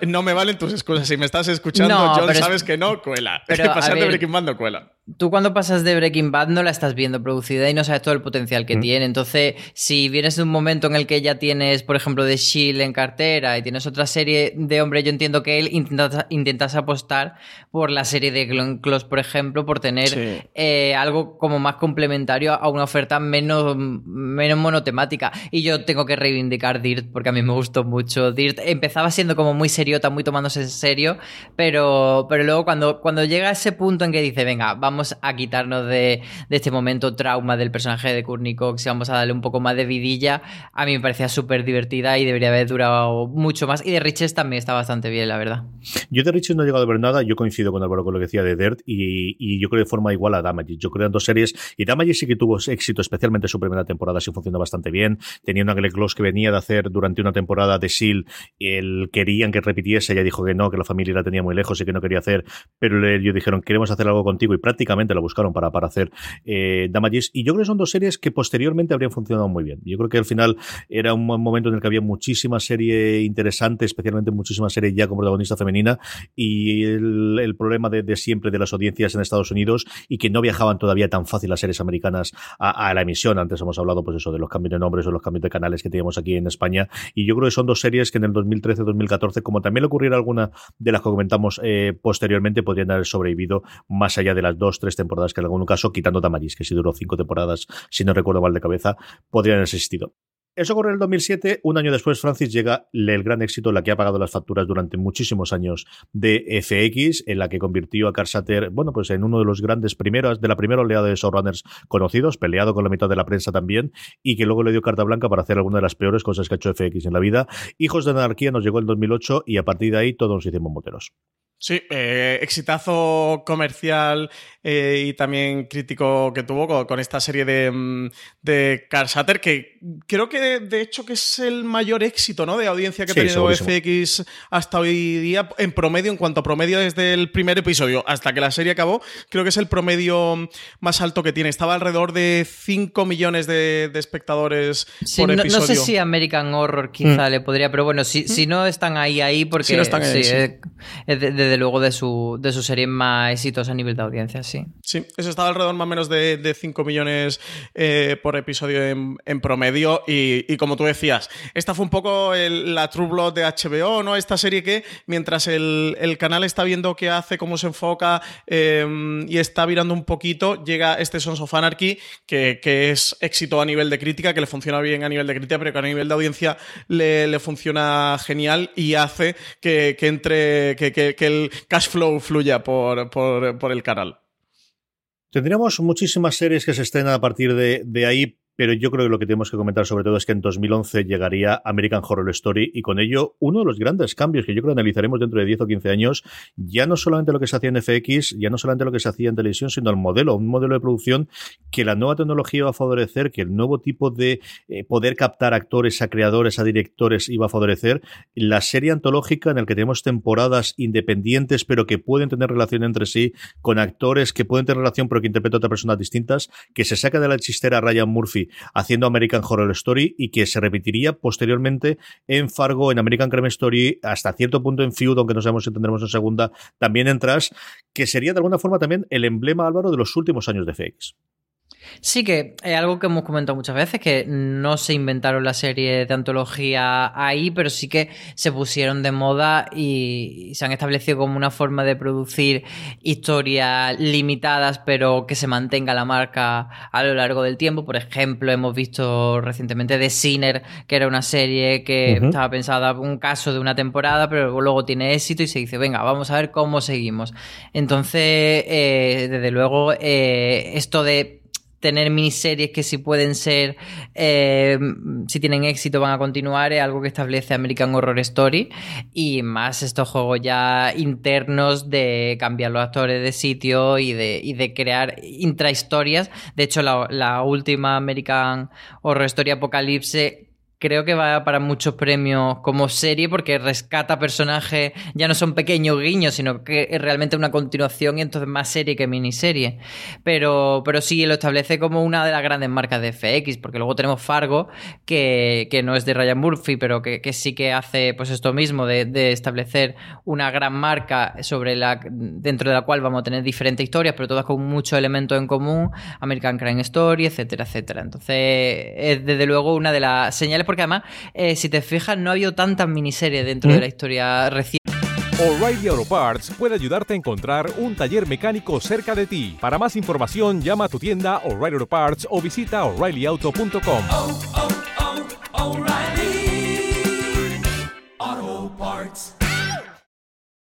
no. me valen tus excusas. Si me estás escuchando, John, sabes que no, cuela. es que pasar de Breaking Bad no cuela.
Tú cuando pasas de Breaking Bad no la estás viendo producida y no sabes todo el potencial que mm. tiene. Entonces, si vienes de un momento en el que ya tienes, por ejemplo, de Shield en cartera y tienes otra serie de hombre, yo entiendo que él intentas, apostar por la serie de Glenn Close, por ejemplo, por tener eh, algo como más complementario a una oferta menos, menos monotemática. Y yo tengo que reivindicar Dirt porque a mí me gustó mucho. Dirt empezaba siendo como muy seriota, muy tomándose en serio, pero, pero luego cuando, cuando llega a ese punto en que dice, venga, vamos a quitarnos de, este momento trauma del personaje de Courtney Cox y vamos a darle un poco más de vidilla, a mí me parecía súper divertida y debería haber durado mucho más. Y de Riches también está bastante bien, la verdad.
Yo de Riches no he llegado a ver nada, yo coincido con Álvaro con lo que decía de Dirt y, yo creo de forma igual a Damage. Yo creo en dos series y Damage sí que tuvo éxito, especialmente su primera temporada, sí funcionó bastante bien. Tenía una Glenn Close que venía de hacer durante una temporada de SEAL, el querían que repitiese, ella dijo que no, que la familia la tenía muy lejos y que no quería hacer, pero ellos dijeron, queremos hacer algo contigo y prácticamente lo buscaron para, para hacer eh, Damages. Y yo creo que son dos series que posteriormente habrían funcionado muy bien. Yo creo que al final era un momento en el que había muchísima serie interesante, especialmente muchísima serie ya con protagonista femenina. Y el, problema de, siempre de las audiencias en Estados Unidos y que no viajaban todavía tan fácil las series americanas a, la emisión. Antes hemos hablado, pues eso, de los cambios de nombres o los cambios de canales que teníamos aquí en España. Y yo creo que son dos series que en el 2013-2014, como también le ocurriera alguna de las que comentamos eh, posteriormente, podrían haber sobrevivido más allá de las dos, tres temporadas que en algún caso, quitando Tamaris, que si duró cinco temporadas, si no recuerdo mal de cabeza, podrían haber existido. Eso ocurre en el 2007. Un año después, Francis llega el gran éxito, la que ha pagado las facturas durante muchísimos años de FX, en la que convirtió a Carsater, bueno, pues en uno de los grandes primeros, de la primera oleada de showrunners conocidos, peleado con la mitad de la prensa también, y que luego le dio carta blanca para hacer alguna de las peores cosas que ha hecho FX en la vida. Hijos de Anarquía nos llegó en 2008 y a partir de ahí todos nos hicimos moteros.
Sí, eh, exitazo comercial eh, y también crítico que tuvo con, esta serie de, mm, de que creo que de hecho que es el mayor éxito ¿no? de audiencia que ha tenido FX hasta hoy día, en promedio, en cuanto a promedio desde el primer episodio hasta que la serie acabó, creo que es el promedio más alto que tiene. Estaba alrededor de 5 millones de, espectadores por no, episodio.
No sé si American Horror quizá mm. le podría, pero bueno, si, si no están ahí, ahí, porque no están ahí, es de desde luego de su, de su serie más exitosa a nivel de audiencia, sí.
Sí, eso estaba alrededor más o menos de, de 5 millones eh, por episodio en, promedio. Y, como tú decías, esta fue un poco la True Blood de HBO, ¿no? Esta serie que mientras el, canal está viendo qué hace, cómo se enfoca em, y está virando un poquito, llega este Sons of Anarchy, que, es éxito a nivel de crítica, que le funciona bien a nivel de crítica, pero que a nivel de audiencia le, funciona genial y hace que, entre, que, el cash flow fluya por, por, el canal.
Tendríamos muchísimas series que se estrenan a partir de, ahí, pero yo creo que lo que tenemos que comentar sobre todo es que en 2011 llegaría American Horror Story y con ello uno de los grandes cambios que yo creo que analizaremos dentro de 10 o 15 años, ya no solamente lo que se hacía en FX, ya no solamente lo que se hacía en televisión, sino el modelo, un modelo de producción que la nueva tecnología va a favorecer, que el nuevo tipo de eh, poder captar actores a creadores, a directores iba a favorecer, la serie antológica en la que tenemos temporadas independientes pero que pueden tener relación entre sí, con actores que pueden tener relación pero que interpretan a otras personas distintas, que se saca de la chistera Ryan Murphy haciendo American Horror Story y que se repetiría posteriormente en Fargo, en American Crime Story, hasta cierto punto en Feud, aunque no sabemos si tendremos en segunda, también en Trash, que sería de alguna forma también el emblema, Álvaro, de los últimos años de FX.
Sí, que es algo que hemos comentado muchas veces, que no se inventaron la serie de antología ahí, pero sí que se pusieron de moda y se han establecido como una forma de producir historias limitadas, pero que se mantenga la marca a lo largo del tiempo. Por ejemplo, hemos visto recientemente The Sinner, que era una serie que estaba pensada un caso de una temporada, pero luego tiene éxito y se dice, venga, vamos a ver cómo seguimos. Entonces, eh, desde luego, eh, esto de tener miniseries que si pueden ser, eh, si tienen éxito van a continuar, es algo que establece American Horror Story y más estos juegos ya internos de cambiar los actores de sitio y de, y de crear intrahistorias. De hecho, la, la última American Horror Story Apocalypse creo que va para muchos premios como serie porque rescata personajes, ya no son pequeños guiños, sino que es realmente una continuación y entonces más serie que miniserie. Pero, pero sí lo establece como una de las grandes marcas de FX, porque luego tenemos Fargo, que, que no es de Ryan Murphy, pero que, que, sí que hace pues esto mismo, de, de, establecer una gran marca sobre la, dentro de la cual vamos a tener diferentes historias, pero todas con muchos elementos en común, American Crime Story, etcétera, etcétera. Entonces, es desde luego una de las señales porque además, eh, si te fijas, no ha habido tantas miniseries dentro de la historia reciente.
O'Reilly Auto Parts puede ayudarte a encontrar un taller mecánico cerca de ti. Para más información, llama a tu tienda O'Reilly Auto Parts o visita oreillyauto.com. Oh, oh, oh,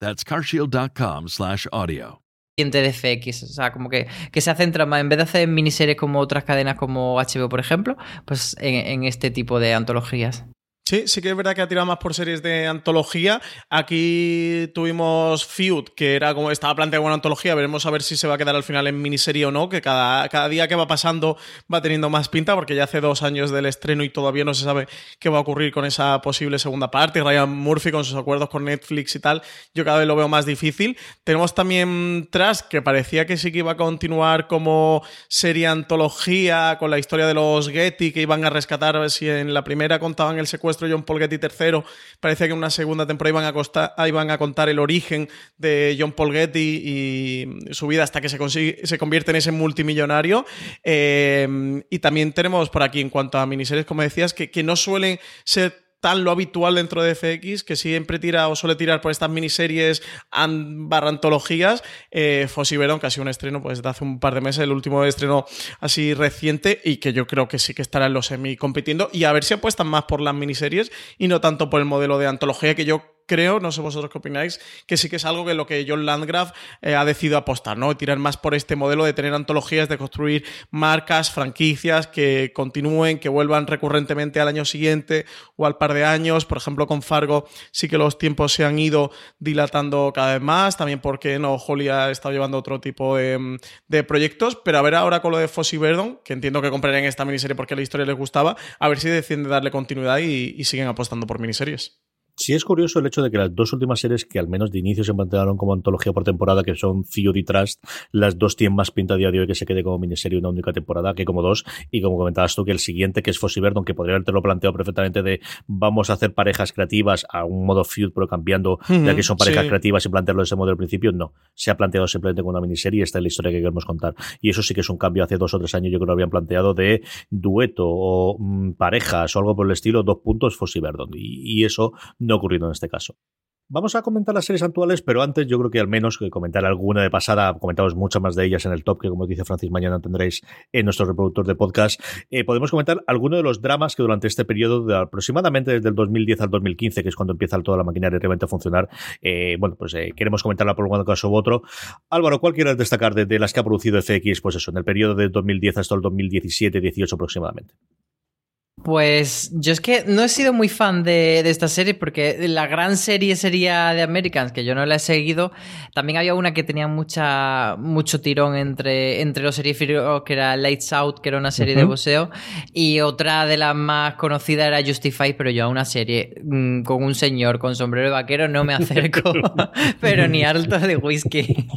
That's carshield.com/audio.
de FX, o sea, como que, que se centra más, en vez de hacer miniseries como otras cadenas como HBO, por ejemplo, pues en, en este tipo de antologías.
Sí, sí que es verdad que ha tirado más por series de antología. Aquí tuvimos Feud, que era como estaba planteado como una antología. Veremos a ver si se va a quedar al final en miniserie o no, que cada, cada día que va pasando va teniendo más pinta, porque ya hace dos años del estreno y todavía no se sabe qué va a ocurrir con esa posible segunda parte. Ryan Murphy con sus acuerdos con Netflix y tal, yo cada vez lo veo más difícil. Tenemos también Trash, que parecía que sí que iba a continuar como serie antología con la historia de los Getty, que iban a rescatar, si en la primera contaban el secuestro John Paul Getty III, parecía que en una segunda temporada iban a, contar el origen de John Paul Getty y su vida hasta que se, convierte en ese multimillonario. Eh, y también tenemos por aquí, en cuanto a miniseries, como decías, que no suelen ser tan lo habitual dentro de FX, que siempre tira o suele tirar por estas miniseries barra antologías. Eh, Fossi Verón, que ha sido un estreno pues de hace un par de meses, el último estreno así reciente, y que yo creo que sí que estará en los semi compitiendo. Y a ver si apuestan más por las miniseries y no tanto por el modelo de antología que yo creo, no sé vosotros qué opináis, que sí que es algo que lo que John Landgraf eh, ha decidido apostar, ¿no? Tirar más por este modelo de tener antologías, de construir marcas, franquicias que continúen, que vuelvan recurrentemente al año siguiente o al par de años. Por ejemplo, con Fargo sí que los tiempos se han ido dilatando cada vez más, también porque no, Holly ha estado llevando otro tipo de, proyectos, pero a ver ahora con lo de Fossy Verdon, que entiendo que comprarían esta miniserie porque la historia les gustaba, a ver si deciden darle continuidad y siguen apostando por miniseries.
Sí es curioso el hecho de que las dos últimas series que al menos de inicio se plantearon como antología por temporada, que son Feud y Trust, las dos tienen más pinta a día de hoy que se quede como miniserie una única temporada que como dos. Y como comentabas tú, que el siguiente, que es Fossi Verdon, que podría haberte lo planteado perfectamente de vamos a hacer parejas creativas a un modo Feud, pero cambiando, ya que son parejas creativas y plantearlo de ese modo al principio, no. Se ha planteado simplemente como una miniserie y esta es la historia que queremos contar. Y eso sí que es un cambio hace dos o tres años, yo creo que lo habían planteado de dueto o mm, parejas o algo por el estilo, dos puntos Fossi Verdon. Y, y eso no ha ocurrido en este caso. Vamos a comentar las series actuales, pero antes yo creo que al menos que comentar alguna de pasada, comentamos muchas más de ellas en el top, que como dice Francis, mañana tendréis en nuestro reproductor de podcast. Eh, podemos comentar algunos de los dramas que durante este periodo, de aproximadamente desde el 2010 al 2015, que es cuando empieza toda la maquinaria realmente a funcionar, eh, bueno, pues eh, queremos comentarla por un caso u otro. Álvaro, ¿cuál quieres destacar de, de, las que ha producido FX? Pues eso, en el periodo de 2010 hasta el 2017-18 aproximadamente.
Pues yo es que no he sido muy fan de, esta serie porque la gran serie sería de Americans, que yo no la he seguido. También había una que tenía mucha, mucho tirón entre, entre los series que era Lights Out, que era una serie de boxeo, y otra de las más conocidas era Justify, pero yo a una serie mm, con un señor con sombrero de vaquero no me acerco, pero ni harto de whisky.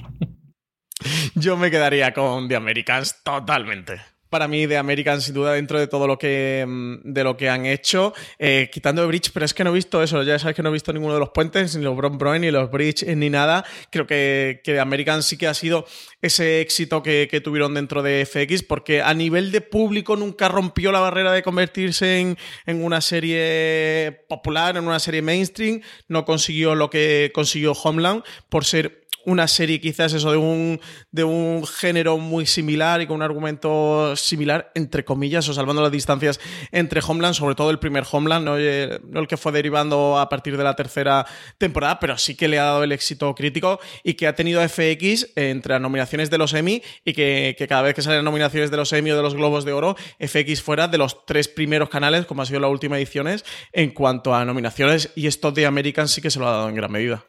Yo me quedaría con The Americans totalmente para mí de American sin duda dentro de todo lo que mm, de lo que han hecho. Eh, quitando de Bridge pero es que no he visto eso ya sabes que no he visto ninguno de los puentes ni los Bron Brown ni los Bridge ni nada. Creo que, que American sí que ha sido ese éxito que, que, tuvieron dentro de FX porque a nivel de público nunca rompió la barrera de convertirse en, en una serie popular en una serie mainstream. No consiguió lo que consiguió Homeland por ser una serie quizás eso de un, de un género muy similar y con un argumento similar, entre comillas, o salvando las distancias entre Homeland, sobre todo el primer Homeland, no, el que fue derivando a partir de la tercera temporada, pero sí que le ha dado el éxito crítico y que ha tenido FX entre las nominaciones de los Emmy y que, que cada vez que salen nominaciones de los Emmy o de los Globos de Oro, FX fuera de los tres primeros canales, como ha sido la última ediciones, en cuanto a nominaciones, y esto de American sí que se lo ha dado en gran medida.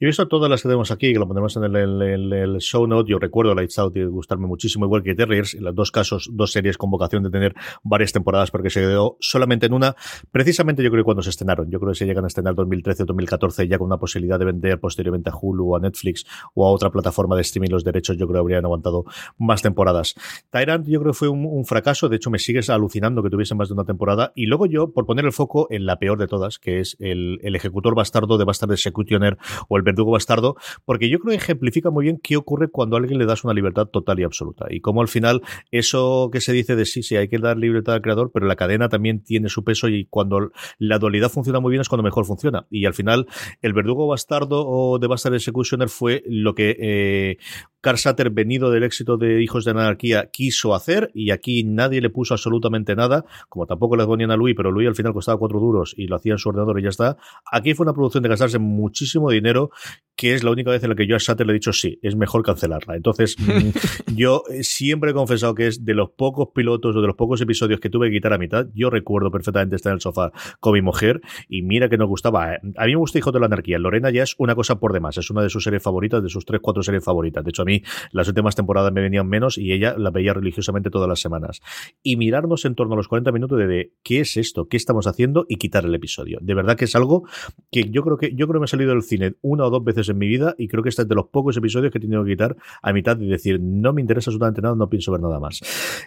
Yo he visto todas las que tenemos aquí, que lo tenemos en el, show note. Yo recuerdo Lights Out y gustarme muchísimo, igual que Terriers. En los dos casos, dos series con vocación de tener varias temporadas porque se quedó solamente en una. Precisamente yo creo que cuando se estrenaron. Yo creo que se llegan a estrenar 2013 o 2014 ya con una posibilidad de vender posteriormente a Hulu o a Netflix o a otra plataforma de streaming los derechos. Yo creo que habrían aguantado más temporadas. Tyrant yo creo que fue un, fracaso. De hecho, me sigues alucinando que tuviese más de una temporada. Y luego yo, por poner el foco en la peor de todas, que es el, ejecutor bastardo de Bastard Executioner o el verdugo bastardo, porque yo creo ejemplifica muy bien qué ocurre cuando a alguien le das una libertad total y absoluta. Y cómo al final eso que se dice de sí, sí, hay que dar libertad al creador, pero la cadena también tiene su peso y cuando la dualidad funciona muy bien es cuando mejor funciona. Y al final, el verdugo bastardo o de Bastard Executioner fue lo que eh, Carl Satter, venido del éxito de Hijos de Anarquía, quiso hacer y aquí nadie le puso absolutamente nada, como tampoco le ponían a Louis, pero Louis al final costaba cuatro duros y lo hacía en su ordenador y ya está. Aquí fue una producción de gastarse muchísimo dinero, que es la única vez en la que yo a Satter le he dicho sí, es mejor cancelarla. Entonces, mm, yo siempre he confesado que es de los pocos pilotos o de los pocos episodios que tuve que quitar a mitad. Yo recuerdo perfectamente estar en el sofá con mi mujer y mira que nos gustaba. ¿eh? A mí me gusta Hijos de la Anarquía. Lorena ya es una cosa por demás, es una de sus series favoritas, de sus tres, cuatro series favoritas. De hecho, a mí las últimas temporadas me venían menos y ella la veía religiosamente todas las semanas. Y mirarnos en torno a los 40 minutos de, qué es esto, qué estamos haciendo y quitar el episodio. De verdad que es algo que yo creo que yo creo que me he salido del cine una o dos veces en mi vida y creo que este es de los pocos episodios que he tenido que quitar a mitad y decir, no me interesa absolutamente nada, no pienso ver nada más.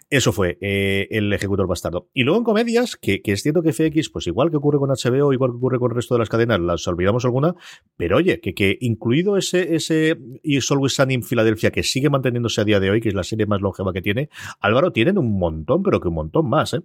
Eso fue eh, el ejecutor bastardo. Y luego en comedias, que, es cierto que FX, pues igual que ocurre con HBO, igual que ocurre con el resto de las cadenas, las olvidamos alguna, pero oye, que, que incluido ese, ese It's Always Sunny en Filadelfia, que sigue manteniéndose a día de hoy, que es la serie más longeva que tiene, Álvaro, tienen un montón, pero que un montón más, ¿eh?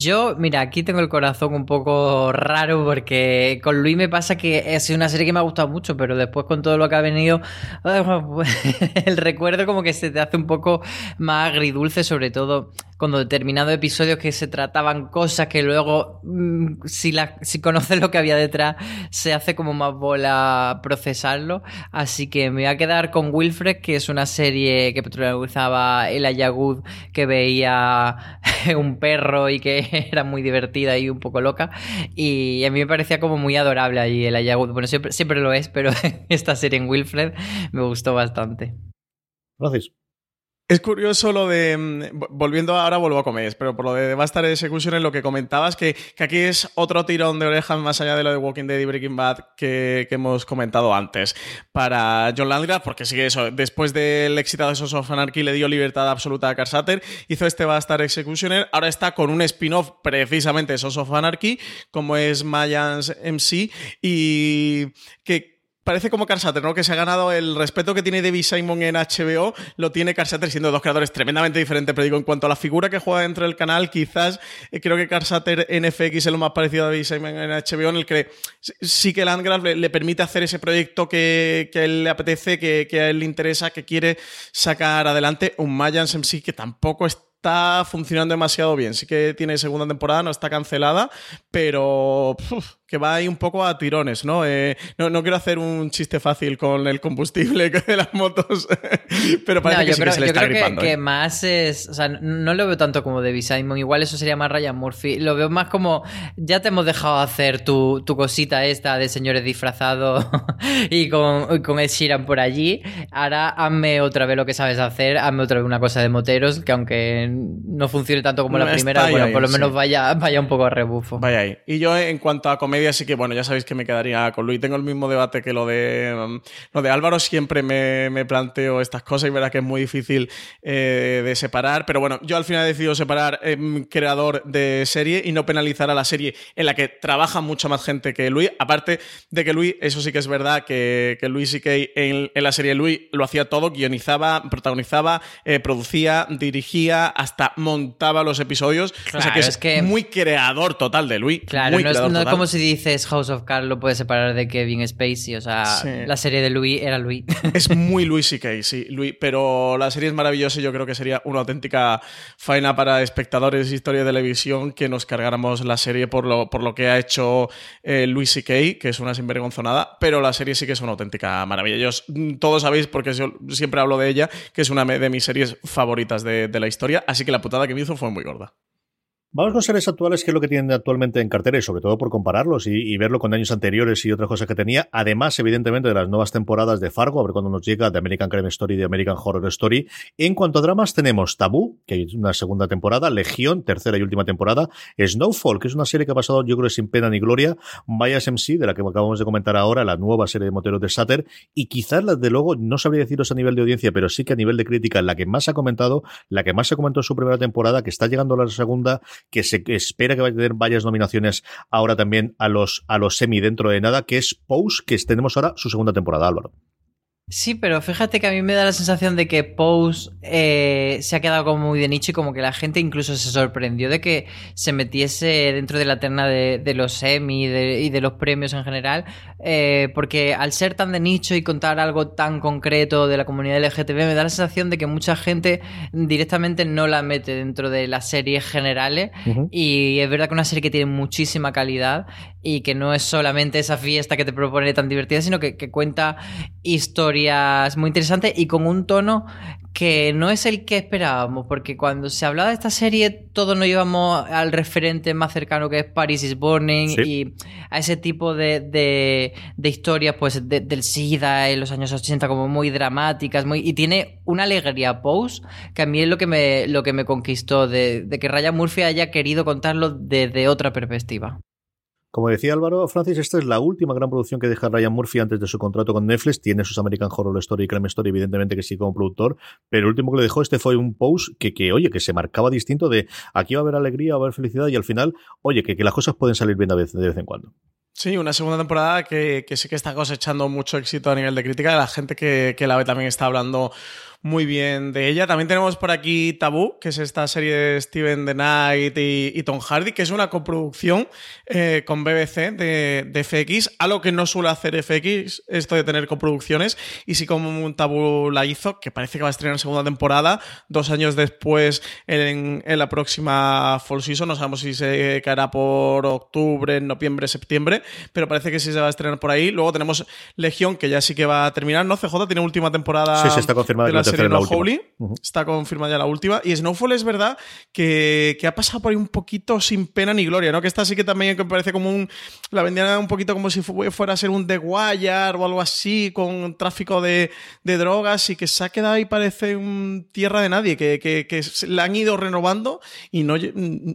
Yo, mira, aquí tengo el corazón un poco raro porque con Luis me pasa que es una serie que me ha gustado mucho, pero después con todo lo que ha venido, el recuerdo como que se te hace un poco más agridulce, sobre todo cuando determinados episodios que se trataban cosas que luego, mm, si, la, si conoces lo que había detrás, se hace como más bola procesarlo. Así que me voy a quedar con Wilfred, que es una serie que protagonizaba el Ayagud, que veía un perro y que era muy divertida y un poco loca. Y a mí me parecía como muy adorable allí el Ayagud. Bueno, siempre, siempre lo es, pero esta serie en Wilfred me gustó bastante.
Gracias.
Es curioso lo de. Mm, volviendo ahora, vuelvo a comer, pero por lo de Bastard Execution, en lo que comentabas, que, que, aquí es otro tirón de orejas más allá de lo de Walking Dead y Breaking Bad que, hemos comentado antes. Para John Landgraf, porque sigue eso. Después del éxito de Sons of Anarchy, le dio libertad absoluta a Carsater, hizo este Bastard Executioner. Ahora está con un spin-off precisamente de Sons of Anarchy, como es Mayans MC, y que parece como Carsater, ¿no? Que se ha ganado el respeto que tiene David Simon en HBO, lo tiene Carsater siendo dos creadores tremendamente diferentes, pero digo, en cuanto a la figura que juega dentro del canal, quizás eh, creo que Carsater NFX es lo más parecido a David Simon en HBO, en el que sí que Landgraf le, permite hacer ese proyecto que, a él le apetece, que, que, a él le interesa, que quiere sacar adelante. Un Mayans en sí que tampoco está funcionando demasiado bien. Sí que tiene segunda temporada, no está cancelada, pero que va ahí un poco a tirones, ¿no? Eh, no, no, quiero hacer un chiste fácil con el combustible de las motos, pero parece que, sí que se le está
gripando. Que, ¿eh? que, más es, o sea, no lo veo tanto como de Simon, igual eso sería más Ryan Murphy, lo veo más como, ya te hemos dejado hacer tu, tu cosita esta de señores disfrazados y con, con el Sheeran por allí, ahora hazme otra vez lo que sabes hacer, hazme otra vez una cosa de moteros, que aunque no funcione tanto como la primera, bueno, por lo menos vaya, vaya un poco a rebufo.
Vaya ahí. Y yo en cuanto a comedia, así que bueno, ya sabéis que me quedaría con Luis. Tengo el mismo debate que lo de, mm, lo de Álvaro. Siempre me, planteo estas cosas y verá que es muy difícil eh, de separar. Pero bueno, yo al final he decidido separar eh, creador de serie y no penalizar a la serie en la que trabaja mucha más gente que Luis. Aparte de que Luis, eso sí que es verdad, que, que Luis y que en, en, la serie Luis lo hacía todo, guionizaba, protagonizaba, eh, producía, dirigía, hasta montaba los episodios. o sea que es, que... muy creador total de Luis.
Claro, no, es, no es como si dices House of Cards lo puedes separar de Kevin Spacey. O sea, la serie de Louis era Louis.
Es muy Louis y Kay, sí, Louis. Pero la serie es maravillosa y yo creo que sería una auténtica faena para espectadores de historia de televisión que nos cargáramos la serie por lo, por lo que ha hecho eh, Louis y Kay, que es una sinvergonzonada. Pero la serie sí que es una auténtica maravilla. Yo, todos sabéis, porque yo siempre hablo de ella, que es una de mis series favoritas de, de la historia. Así que la putada que me hizo fue muy gorda.
Vamos con series actuales, que es lo que tienen actualmente en cartera y sobre todo por compararlos y, verlo con años anteriores y otras cosas que tenía. Además, evidentemente, de las nuevas temporadas de Fargo, a ver cuándo nos llega de American Crime Story y de American Horror Story. En cuanto a dramas, tenemos Tabú, que hay una segunda temporada, Legión, tercera y última temporada, Snowfall, que es una serie que ha pasado, yo creo, sin pena ni gloria, Bias MC, de la que acabamos de comentar ahora, la nueva serie de moteros de Satter, y quizás, de luego, no sabría deciros a nivel de audiencia, pero sí que a nivel de crítica, la que más ha comentado, la que más se comentó en su primera temporada, que está llegando a la segunda, que se espera que va a tener varias nominaciones ahora también a los, a los semi dentro de nada, que es Pose, que tenemos ahora su segunda temporada, Álvaro.
Sí, pero fíjate que a mí me da la sensación de que Pose eh, se ha quedado como muy de nicho y como que la gente incluso se sorprendió de que se metiese dentro de la terna de, los semi y de los premios en general, eh, porque al ser tan de nicho y contar algo tan concreto de la comunidad LGTB, me da la sensación de que mucha gente directamente no la mete dentro de las series generales y es verdad que una serie que tiene muchísima calidad y que no es solamente esa fiesta que te propone tan divertida, sino que, que cuenta historias muy interesante y con un tono que no es el que esperábamos, porque cuando se hablaba de esta serie todos nos íbamos al referente más cercano que es Paris is Burning y a ese tipo de, de, historias pues del SIDA en los años 80 como muy dramáticas muy, y tiene una alegría Pose que a mí es lo que me, lo que me conquistó de, de que Ryan Murphy haya querido contarlo desde otra perspectiva.
Como decía Álvaro Francis, esta es la última gran producción que deja Ryan Murphy antes de su contrato con Netflix. Tiene sus American Horror Story y Crime Story, evidentemente que sí como productor, pero el último que le dejó este fue un post que, que oye, que se marcaba distinto de aquí va a haber alegría, va a haber felicidad y al final, oye, que, que las cosas pueden salir bien de vez, de vez en cuando.
Sí, una segunda temporada que, que, sí que está cosechando mucho éxito a nivel de crítica. La gente que, que la ve también está hablando muy bien de ella. También tenemos por aquí Tabú, que es esta serie de Steven The Knight y, Tom Hardy, que es una coproducción eh, con BBC de, de, FX, algo que no suele hacer FX, esto de tener coproducciones, y sí como un Tabú la hizo, que parece que va a estrenar en segunda temporada, dos años después en, en la próxima Fall Season, no sabemos si se caerá por octubre, noviembre, septiembre, pero parece que sí se va a estrenar por ahí. Luego tenemos Legión, que ya sí que va a terminar, ¿no? CJ tiene última temporada.
Sí, se está confirmada
serie No. Está confirmada ya la última. Y Snowfall es verdad que, que ha pasado por ahí un poquito sin pena ni gloria, ¿no? Que esta sí que también me parece como un. La vendían un poquito como si fu- fuera a ser un The Wire o algo así, con tráfico de, de drogas y que se ha quedado ahí, parece un tierra de nadie, que, que- que la han ido renovando y no,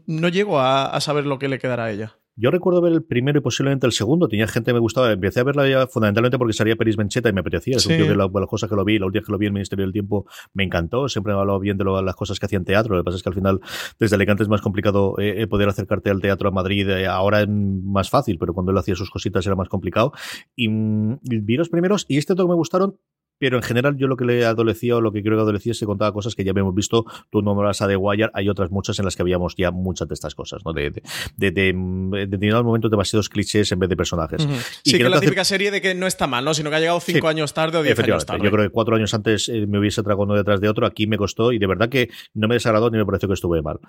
no llego a, a saber lo que le quedará a ella.
Yo recuerdo ver el primero y posiblemente el segundo. Tenía gente que me gustaba. Empecé a verla ya fundamentalmente porque salía Peris Bencheta y me apetecía. Es un
Sí.
tío que la- las cosas que lo vi, la última que lo vi en el Ministerio del Tiempo me encantó. Siempre me hablado bien de lo- las cosas que hacía en teatro. Lo que pasa es que al final desde Alicante es más complicado eh, eh, poder acercarte al teatro a Madrid. Eh, ahora es más fácil, pero cuando él hacía sus cositas era más complicado. Y mm, vi los primeros y este todo me gustaron. Pero en general, yo lo que le adolecía o lo que creo que adolecía es que contaba cosas que ya habíamos visto. Tú nombras a The Wire, hay otras muchas en las que habíamos ya muchas de estas cosas, ¿no? De, de, de, de, mm, determinados momentos demasiados clichés en vez de personajes. Y
Sí, que
no
es la
hace-
típica serie de que no está mal, ¿no? Sino que ha llegado cinco
Sí.
años tarde o diez años tarde.
yo creo que cuatro años antes eh, me hubiese tragado uno detrás de otro, aquí me costó y de verdad que no me desagradó ni me pareció que estuve mal.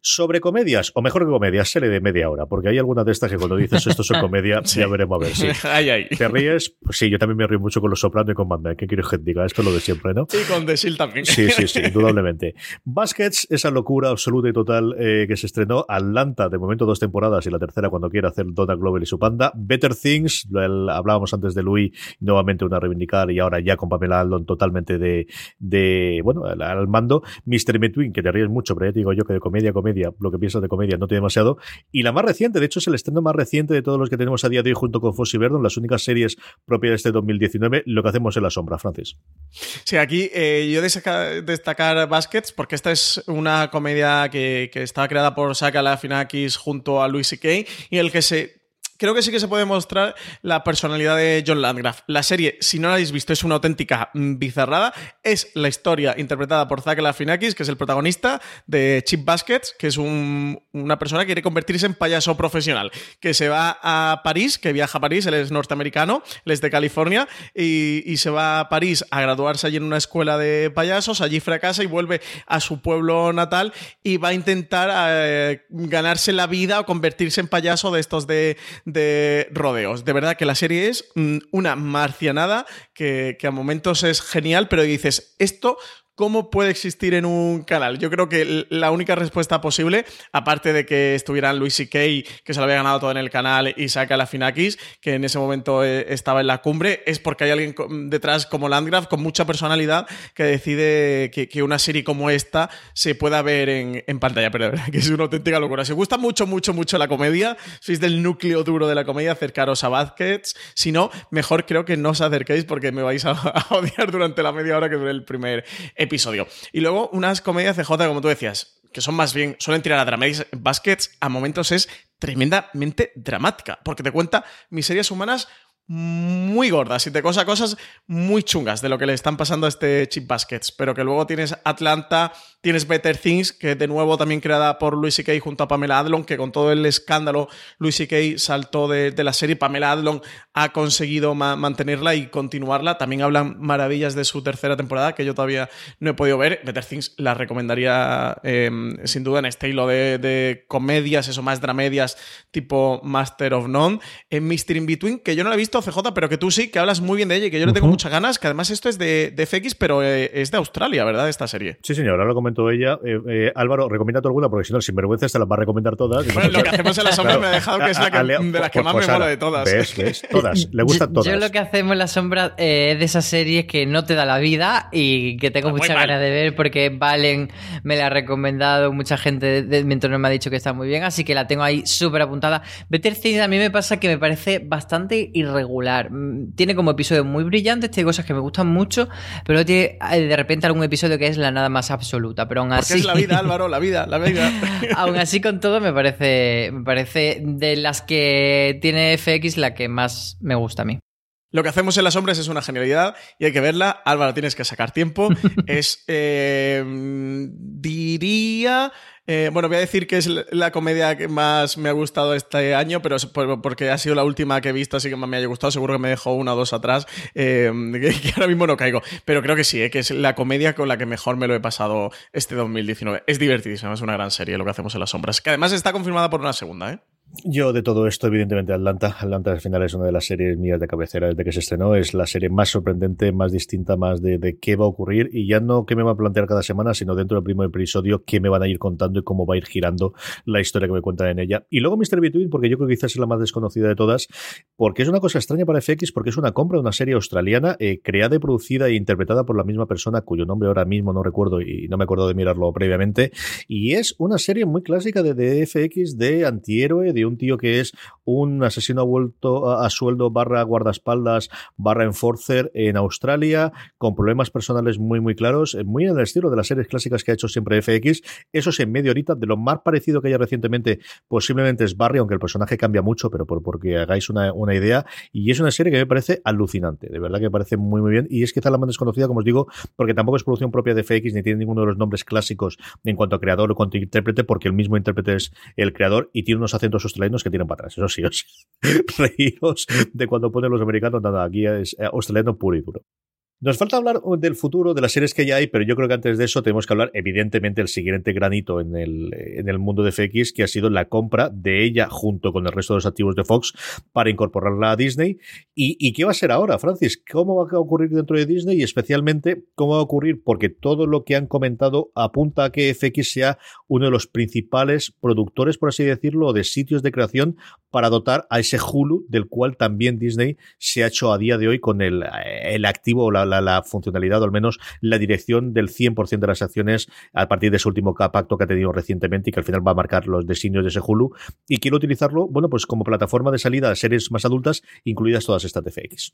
Sobre comedias, o mejor que comedias, serie de media hora, porque hay algunas de estas que cuando dices esto son comedia, ya veremos a ver si.
ay, ay.
¿Te ríes? Pues sí, yo también me río mucho con Los Soprano y con Banda. ¿Qué quieres que te diga? Esto es lo de siempre, ¿no?
Y con The Shield también.
Sí, sí, sí, indudablemente. Baskets, esa locura absoluta y total eh, que se estrenó. Atlanta, de momento dos temporadas y la tercera cuando quiera hacer Donna Glover y su panda. Better Things, el- hablábamos antes de Louis, nuevamente una reivindicar y ahora ya con Pamela Aldon totalmente de, de bueno, al, al mando. Mr. Between, que te ríes mucho, pero ya te digo yo que de comedia, comedia, lo que piensas de comedia no tiene demasiado. Y la más reciente, de hecho es el estreno más reciente de todos los que tenemos a día de hoy junto con Fossey Verdon, las únicas series propias de este 2019, lo que hacemos en la sombra, Francis.
Sí, aquí eh, yo destaca- destacar Baskets porque esta es una comedia que, que está creada por Saka Lafinakis junto a Louis C.K. y el que se... Creo que sí que se puede mostrar la personalidad de John Landgraf. La serie, si no la habéis visto, es una auténtica mm, bizarrada. Es la historia interpretada por Zach Lafinakis, que es el protagonista de Chip Baskets, que es un- una persona que quiere convertirse en payaso profesional, que se va a París, que viaja a París, él es norteamericano, él es de California, y, y se va a París a graduarse allí en una escuela de payasos, allí fracasa y vuelve a su pueblo natal y va a intentar eh, ganarse la vida o convertirse en payaso de estos de, de rodeos. De verdad que la serie es mm, una marcianada que, que a momentos es genial, pero dices, esto ¿Cómo puede existir en un canal? Yo creo que la única respuesta posible, aparte de que estuvieran Luis C.K., que se lo había ganado todo en el canal, y Saka Lafinakis, que en ese momento eh, estaba en la cumbre, es porque hay alguien detrás como Landgraf con mucha personalidad que decide que, una serie como esta se pueda ver en, pantalla. Pero verdad que es una auténtica locura. Si os gusta mucho, mucho, mucho la comedia, sois del núcleo duro de la comedia, acercaros a Baskets. Si no, mejor creo que no os acerquéis porque me vais a, a odiar durante la media hora que dure el primer episodio. Y luego unas comedias CJ, como tú decías, que son más bien, suelen tirar a dramedias. Baskets a momentos es tremendamente dramática, porque te cuenta miserias humanas muy gordas y te cosa cosas muy chungas de lo que le están pasando a este Chip Baskets, pero que luego tienes Atlanta, tienes Better Things, que de nuevo también creada por Louis C.K. junto a Pamela Adlon, que con todo el escándalo Louis C.K. saltó de, de la serie, Pamela Adlon ha conseguido ma- mantenerla y continuarla, también hablan maravillas de su tercera temporada, que yo todavía no he podido ver, Better Things la recomendaría eh, sin duda en este hilo de, de comedias, eso más dramedias tipo Master of None, en Mr. In Between, que yo no la he visto CJ, pero que tú sí, que hablas muy bien de ella y que yo le tengo muchas ganas, que además esto es de, de FX, pero eh, es de Australia, ¿verdad? Esta serie.
Sí, señor, ahora lo comentó ella. Eh, eh, Álvaro, recomienda tú alguna, porque si no, el sinvergüenza te las va a recomendar todas.
Bueno, lo que hacemos en la sombra me ha dejado que es la que-
a- a- Leo,
de las que
pues-
más
pues
me mola
ahora,
de todas.
¿Ves? ¿Ves? Todas. Le gustan
Yo-
todas.
Yo lo que hacemos en la sombra eh, es de esas series que no te da la vida y que tengo
Ah, muy
muchas ganas de ver porque Valen me la ha recomendado, mucha gente de, de mi entorno me ha dicho que está muy bien, así que la tengo ahí súper apuntada. Better Things a mí me pasa que me parece bastante irregular. Mm, Tiene como episodios muy brillantes, tiene cosas que me gustan mucho, pero tiene de repente algún episodio que es la nada más absoluta, pero aún
Porque
así...
es la vida, Álvaro, la vida, la vida.
Aún así, con todo, me parece, me parece de las que tiene FX la que más me gusta a mí.
Lo que hacemos en las sombras es una genialidad y hay que verla. Álvaro, tienes que sacar tiempo. es, eh, diría... eh, bueno, voy a decir que es la comedia que más me ha gustado este año, pero porque ha sido la última que he visto, así que más me haya gustado. Seguro que me dejó una o dos atrás, eh, que, que ahora mismo no caigo. Pero creo que sí, eh, que es la comedia con la que mejor me lo he pasado este 2019. Es divertidísima, es una gran serie lo que hacemos en las sombras. Que además está confirmada por una segunda, ¿eh?
Yo de todo esto, evidentemente, Atlanta. Atlanta al final es una de las series mías de cabecera desde que se estrenó. Es la serie más sorprendente, más distinta, más de, qué va a ocurrir. Y ya no qué me va a plantear cada semana, sino dentro del primer episodio qué me van a ir contando y cómo va a ir girando la historia que me cuentan en ella. Y luego Mr. Between, porque yo creo que quizás es la más desconocida de todas, porque es una cosa extraña para FX, porque es una compra de una serie australiana eh, creada y producida e interpretada por la misma persona cuyo nombre ahora mismo no recuerdo y no me acuerdo de mirarlo previamente. Y es una serie muy clásica de, FX de antihéroe, de un tío que es un asesino vuelto a, sueldo barra guardaespaldas barra enforcer en Australia, con problemas personales muy muy claros, eh, muy en el estilo de las series clásicas que ha hecho siempre FX. Eso es en medio horita, de lo más parecido que haya recientemente, posiblemente es Barry, aunque el personaje cambia mucho, pero por, porque hagáis una, una idea. Y es una serie que me parece alucinante, de verdad que me parece muy muy bien. Y es quizá la más desconocida, como os digo, porque tampoco es producción propia de FX, ni tiene ninguno de los nombres clásicos en cuanto a creador o cuanto a intérprete, porque el mismo intérprete es el creador y tiene unos acentos australianos que tienen para atrás. Eso sí, os reíros de cuando ponen los americanos, nada, aquí es eh, australiano puro y duro. Nos falta hablar uh, del futuro, de las series que ya hay, pero yo creo que antes de eso tenemos que hablar, evidentemente, del siguiente granito en el, en el mundo de FX, que ha sido la compra de ella junto con el resto de los activos de Fox para incorporarla a Disney. ¿Y, y qué va a ser ahora, Francis? ¿Cómo va a ocurrir dentro de Disney? Y especialmente, ¿cómo va a ocurrir? Porque todo lo que han comentado apunta a que FX sea uno de los principales productores, por así decirlo, de sitios de creación para dotar a ese Hulu, del cual también Disney se ha hecho a día de hoy con el, el activo o la la, funcionalidad o al menos la dirección del 100% de las acciones a partir de ese último pacto que ha tenido recientemente y que al final va a marcar los designios de ese Hulu. Y quiero utilizarlo, bueno, pues como plataforma de salida a series más adultas, incluidas todas estas de FX.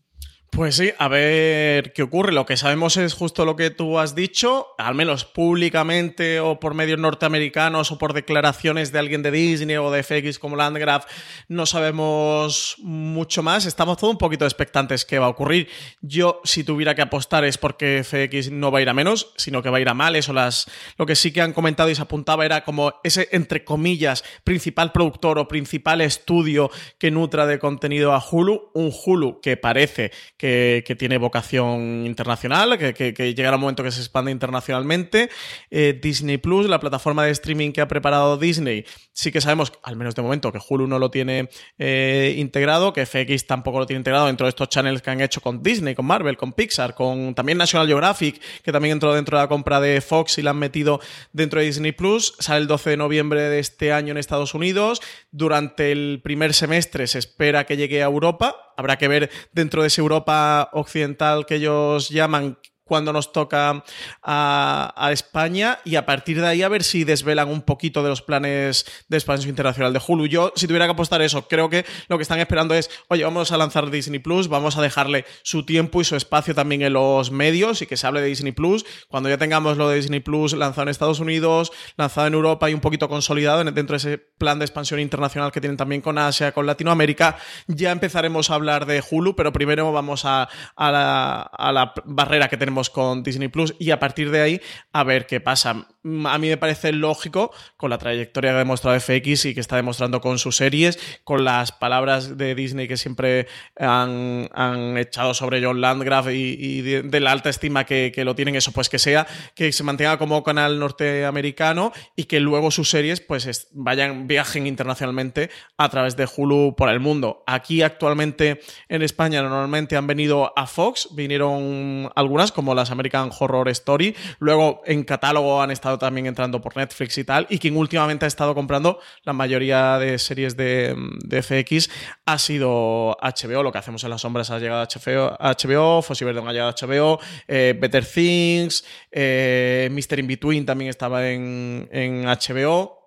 Pues sí, a ver qué ocurre. Lo que sabemos es justo lo que tú has dicho, al menos públicamente o por medios norteamericanos o por declaraciones de alguien de Disney o de FX como Landgraf, no sabemos mucho más. Estamos todos un poquito expectantes qué va a ocurrir. Yo, si tuviera que apostar, es porque FX no va a ir a menos, sino que va a ir a mal. Eso las, lo que sí que han comentado y se apuntaba era como ese, entre comillas, principal productor o principal estudio que nutra de contenido a Hulu. Un Hulu que parece que, tiene vocación internacional, que, que, llegará un momento que se expande internacionalmente. Eh, Disney Plus, la plataforma de streaming que ha preparado Disney, sí que sabemos, al menos de momento, que Hulu no lo tiene eh, integrado, que FX tampoco lo tiene integrado dentro de estos channels que han hecho con Disney, con Marvel, con Pixar, con también National Geographic, que también entró dentro de la compra de Fox y la han metido dentro de Disney Plus. Sale el 12 de noviembre de este año en Estados Unidos. Durante el primer semestre se espera que llegue a Europa habrá que ver dentro de esa Europa occidental que ellos llaman cuando nos toca a, España y a partir de ahí a ver si desvelan un poquito de los planes de expansión internacional de Hulu. Yo, si tuviera que apostar eso, creo que lo que están esperando es, oye, vamos a lanzar Disney Plus, vamos a dejarle su tiempo y su espacio también en los medios y que se hable de Disney Plus. Cuando ya tengamos lo de Disney Plus lanzado en Estados Unidos, lanzado en Europa y un poquito consolidado dentro de ese plan de expansión internacional que tienen también con Asia, con Latinoamérica, ya empezaremos a hablar de Hulu, pero primero vamos a, la, barrera que tenemos con Disney Plus y a partir de ahí a ver qué pasa. A mí me parece lógico con la trayectoria que ha demostrado FX y que está demostrando con sus series, con las palabras de Disney que siempre han, echado sobre John Landgraf y, de, la alta estima que, lo tienen, eso pues que sea, que se mantenga como canal norteamericano y que luego sus series pues vayan, viajen internacionalmente a través de Hulu por el mundo. Aquí actualmente en España normalmente han venido a Fox, vinieron algunas como las American Horror Story. Luego en catálogo han estado también entrando por Netflix y tal. Y quien últimamente ha estado comprando la mayoría de series de, FX ha sido HBO. Lo que hacemos en las sombras ha llegado a HBO, HBO Fossi Verdon ha llegado a HBO, eh, Better Things, eh, Mr. In Between también estaba en, HBO.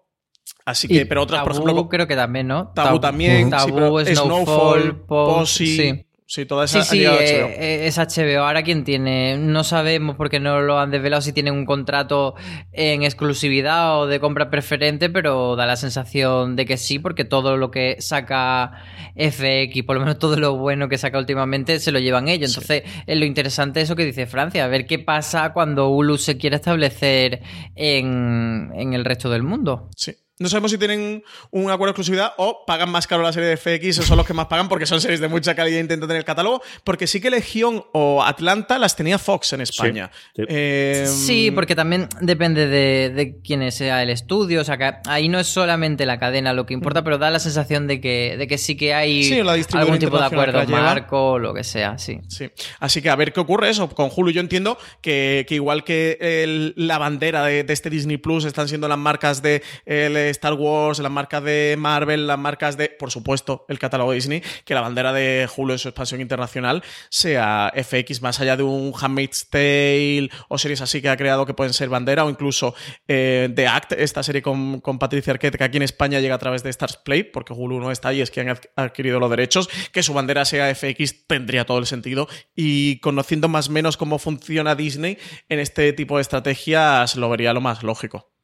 Así que, pero otras, por ejemplo.
creo que también, ¿no?
Tabú, también.
Tabú, Snowfall,
Posy. Sí, toda esa
sí, sí, HBO. Eh, es HBO. Ahora, ¿quién tiene? No sabemos porque no lo han desvelado si tienen un contrato en exclusividad o de compra preferente, pero da la sensación de que sí, porque todo lo que saca FX, por lo menos todo lo bueno que saca últimamente, se lo llevan ellos. Entonces, es lo interesante eso que dice Francia, a ver qué pasa cuando Hulu se quiere establecer en, en el resto del mundo.
Sí. No sabemos si tienen un acuerdo de exclusividad o pagan más caro la serie de FX, o son los que más pagan porque son series de mucha calidad e intentan tener el catálogo, porque sí que Legión o Atlanta las tenía Fox en España.
Sí, sí.
Eh,
Sí, porque también depende de, de quién sea el estudio. O sea, que ahí no es solamente la cadena lo que importa, pero da la sensación de que, de que sí que hay
Sí,
algún tipo de acuerdo marco o lo que sea, sí.
Sí. Así que a ver qué ocurre eso. Con Hulu yo entiendo que, que igual que el- la bandera de, de este Disney Plus están siendo las marcas de el Star Wars, las marcas de Marvel, las marcas de, por supuesto, el catálogo Disney, que la bandera de Hulu en su expansión internacional sea FX, más allá de un Handmaid's Tale o series así que ha creado que pueden ser bandera o incluso eh, The Act, esta serie con, con Patricia Arquette que aquí en España llega a través de Stars Play, porque Hulu no está ahí, es han adq- adquirido los derechos, que su bandera sea FX tendría todo el sentido y conociendo más o menos cómo funciona Disney en este tipo de estrategias lo vería lo más lógico.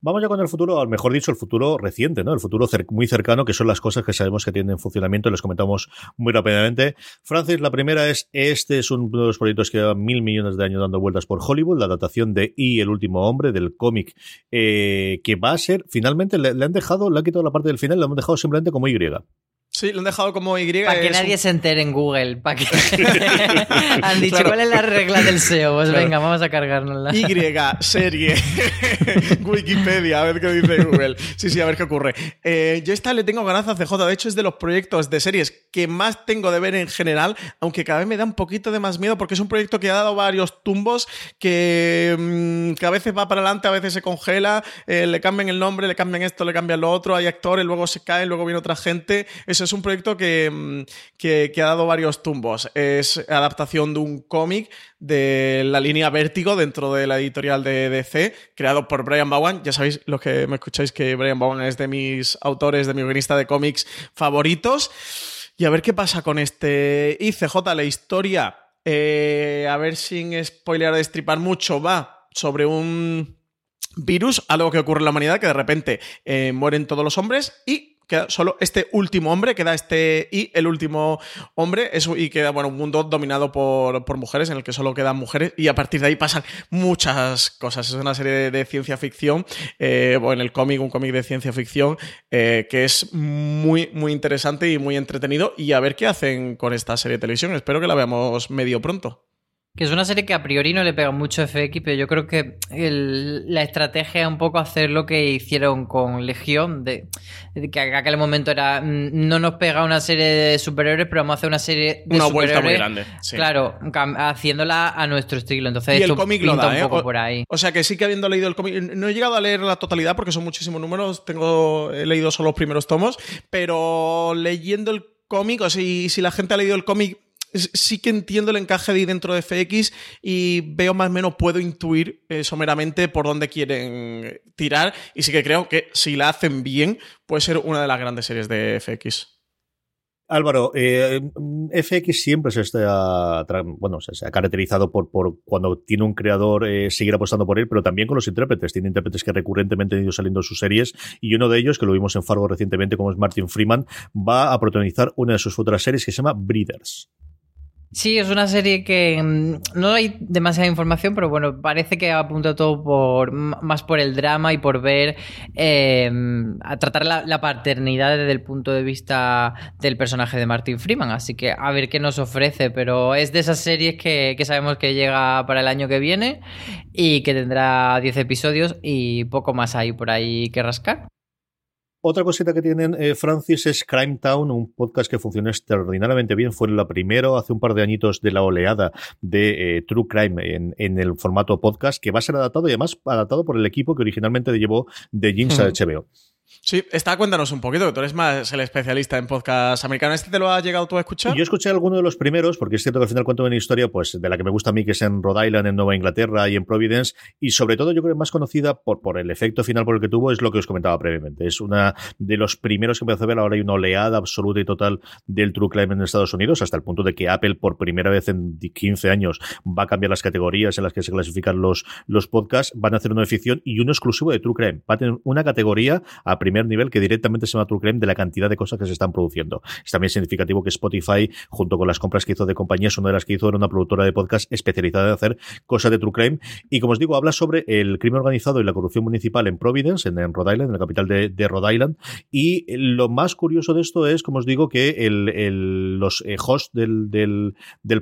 Vamos ya con el futuro, mejor dicho, el futuro reciente, ¿no? El futuro muy cercano, que son las cosas que sabemos que tienen funcionamiento les comentamos muy rápidamente. Francis, la primera es, este es uno de los proyectos que llevan mil millones de años dando vueltas por Hollywood, la adaptación de Y, el último hombre, del cómic, eh, que va a ser, finalmente, le, le han dejado, le han quitado la parte del final, le han dejado simplemente como Y.
Sí, lo han dejado como Y.
Para que
un-
nadie se entere en Google. Para que... Han dicho,
Claro.
¿cuál es la regla del SEO? Pues
Claro.
venga, vamos a cargárnosla.
Y, serie, Wikipedia, a ver qué dice Google. Sí, sí, a ver qué ocurre. Eh, yo esta le tengo ganas a CJ, de hecho es de los proyectos de series que más tengo de ver en general, aunque cada vez me da un poquito de más miedo porque es un proyecto que ha dado varios tumbos, que, mm, que a veces va para adelante, a veces se congela, eh, le cambian el nombre, le cambian esto, le cambian lo otro, hay actores, luego se cae, luego viene otra gente. Eso es un proyecto que, mm, que, que ha dado varios tumbos. Es adaptación de un cómic de la línea Vértigo dentro de la editorial de DC, creado por Brian Bowen. Ya sabéis, los que me escucháis, que Brian Bowen es de mis autores, de mi guionista de cómics favoritos. Y a ver qué pasa con este ICJ, la historia. eh, a ver sin spoiler de destripar mucho, va sobre un virus, algo que ocurre en la humanidad, que de repente eh, mueren todos los hombres y queda solo este último hombre, queda este y el último hombre, eso, y queda bueno, un mundo dominado por, por mujeres, en el que solo quedan mujeres, y a partir de ahí pasan muchas cosas. Es una serie de, ciencia ficción, eh, o en el cómic, un cómic de ciencia ficción, eh, que es muy, muy interesante y muy entretenido, y a ver qué hacen con esta serie de televisión. Espero que la veamos medio pronto.
Que es una serie que a priori no le pega mucho FX, pero yo creo que el- la estrategia es un poco hacer lo que hicieron con Legión, de, de que en aquel momento era mm, no nos pega una serie de superhéroes, pero vamos a hacer una serie de
Una vuelta muy grande, sí.
Claro, haciéndola a nuestro estilo. Entonces,
Y el cómic lo da,
un
¿eh?
poco
O-
por ahí.
O sea que sí que habiendo leído el cómic, no he llegado a leer la totalidad porque son muchísimos números, tengo, he leído solo los primeros tomos, pero leyendo el cómic, o si, si la gente ha leído el cómic, sí que entiendo el encaje de ahí dentro de FX y veo más o menos, puedo intuir eh, someramente por dónde quieren tirar y sí que creo que si la hacen bien puede ser una de las grandes series de FX.
Álvaro, eh, FX siempre se está, ha caracterizado por, cuando tiene un creador eh, seguir apostando por él, pero también con los intérpretes. Tiene intérpretes que recurrentemente han ido saliendo en sus series y uno de ellos, que lo vimos en Fargo recientemente, como es Martin Freeman, va a protagonizar una de sus futuras series que se llama Breeders.
Sí, es una serie que mm, no hay demasiada información, pero bueno, parece que apunta todo por más por el drama y por ver eh, a tratar la, la paternidad desde el punto de vista del personaje de Martin Freeman. Así que a ver qué nos ofrece, pero es de esas series que, que sabemos que llega para el año que viene y que tendrá 10 episodios y poco más hay por ahí que rascar.
Otra cosita que tienen eh, Francis es Crime Town, un podcast que funcionó extraordinariamente bien. Fue la primero hace un par de añitos de la oleada de eh, True Crime en, en el formato podcast, que va a ser adaptado y además adaptado por el equipo que originalmente llevó de Jinx a. HBO.
Sí, está, cuéntanos un poquito, tú eres más el especialista en podcast americano. ¿Este te lo has llegado tú a escuchar?
Yo escuché alguno de los primeros, porque es cierto que al final cuento una historia pues de la que me gusta a mí, que es en Rhode Island, en Nueva Inglaterra y en Providence, y sobre todo yo creo que más conocida por, por el efecto final por el que tuvo, es lo que os comentaba previamente. Es una de los primeros que empezó a ver, ahora hay una oleada absoluta y total del True Crime en Estados Unidos, hasta el punto de que Apple por primera vez en 15 años va a cambiar las categorías en las que se clasifican los, los podcasts, van a hacer una de ficción y uno exclusivo de True Crime. Va a tener una categoría a primer nivel que directamente se llama True Crime de la cantidad de cosas que se están produciendo. Es también significativo que Spotify, junto con las compras que hizo de compañías, una de las que hizo era una productora de podcast especializada en hacer cosas de True Crime. Y como os digo, habla sobre el crimen organizado y la corrupción municipal en Providence, en, Rhode Island, en la capital de, Rhode Island. Y lo más curioso de esto es, como os digo, que el, los eh, hosts del,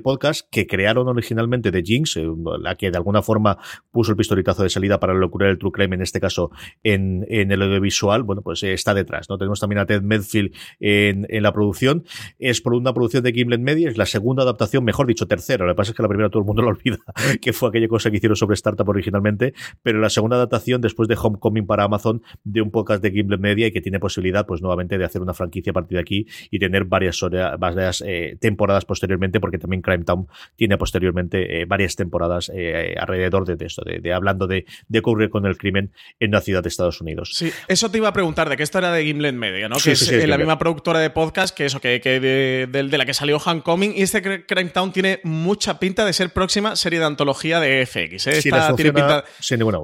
podcast que crearon originalmente de Jinx, eh, la que de alguna forma puso el pistoletazo de salida para locura del True Crime, en este caso en el audiovisual, bueno, pues eh, está detrás. ¿no? Tenemos también a Ted Medfield en, en la producción. Es por una producción de Gimlet Media, es la segunda adaptación, mejor dicho, tercera. Lo que pasa es que la primera todo el mundo lo olvida, que fue aquella cosa que hicieron sobre Startup originalmente, pero la segunda adaptación después de Homecoming para Amazon de un podcast de Gimlet Media y que tiene posibilidad, pues nuevamente, de hacer una franquicia a partir de aquí y tener varias, varias eh, temporadas posteriormente, porque también Crime Town tiene posteriormente eh, varias temporadas alrededor de, esto, de, hablando de, de ocurrir con el crimen en una ciudad de Estados Unidos.
Sí, eso te iba a preguntar, de qué esto era de Gimlet Media, ¿no? que es, la misma productora de podcast que eso, que, de, de, la que salió Homecoming y este Crime Town tiene mucha pinta de ser próxima serie de antología de FX. ¿eh? Esta tiene pinta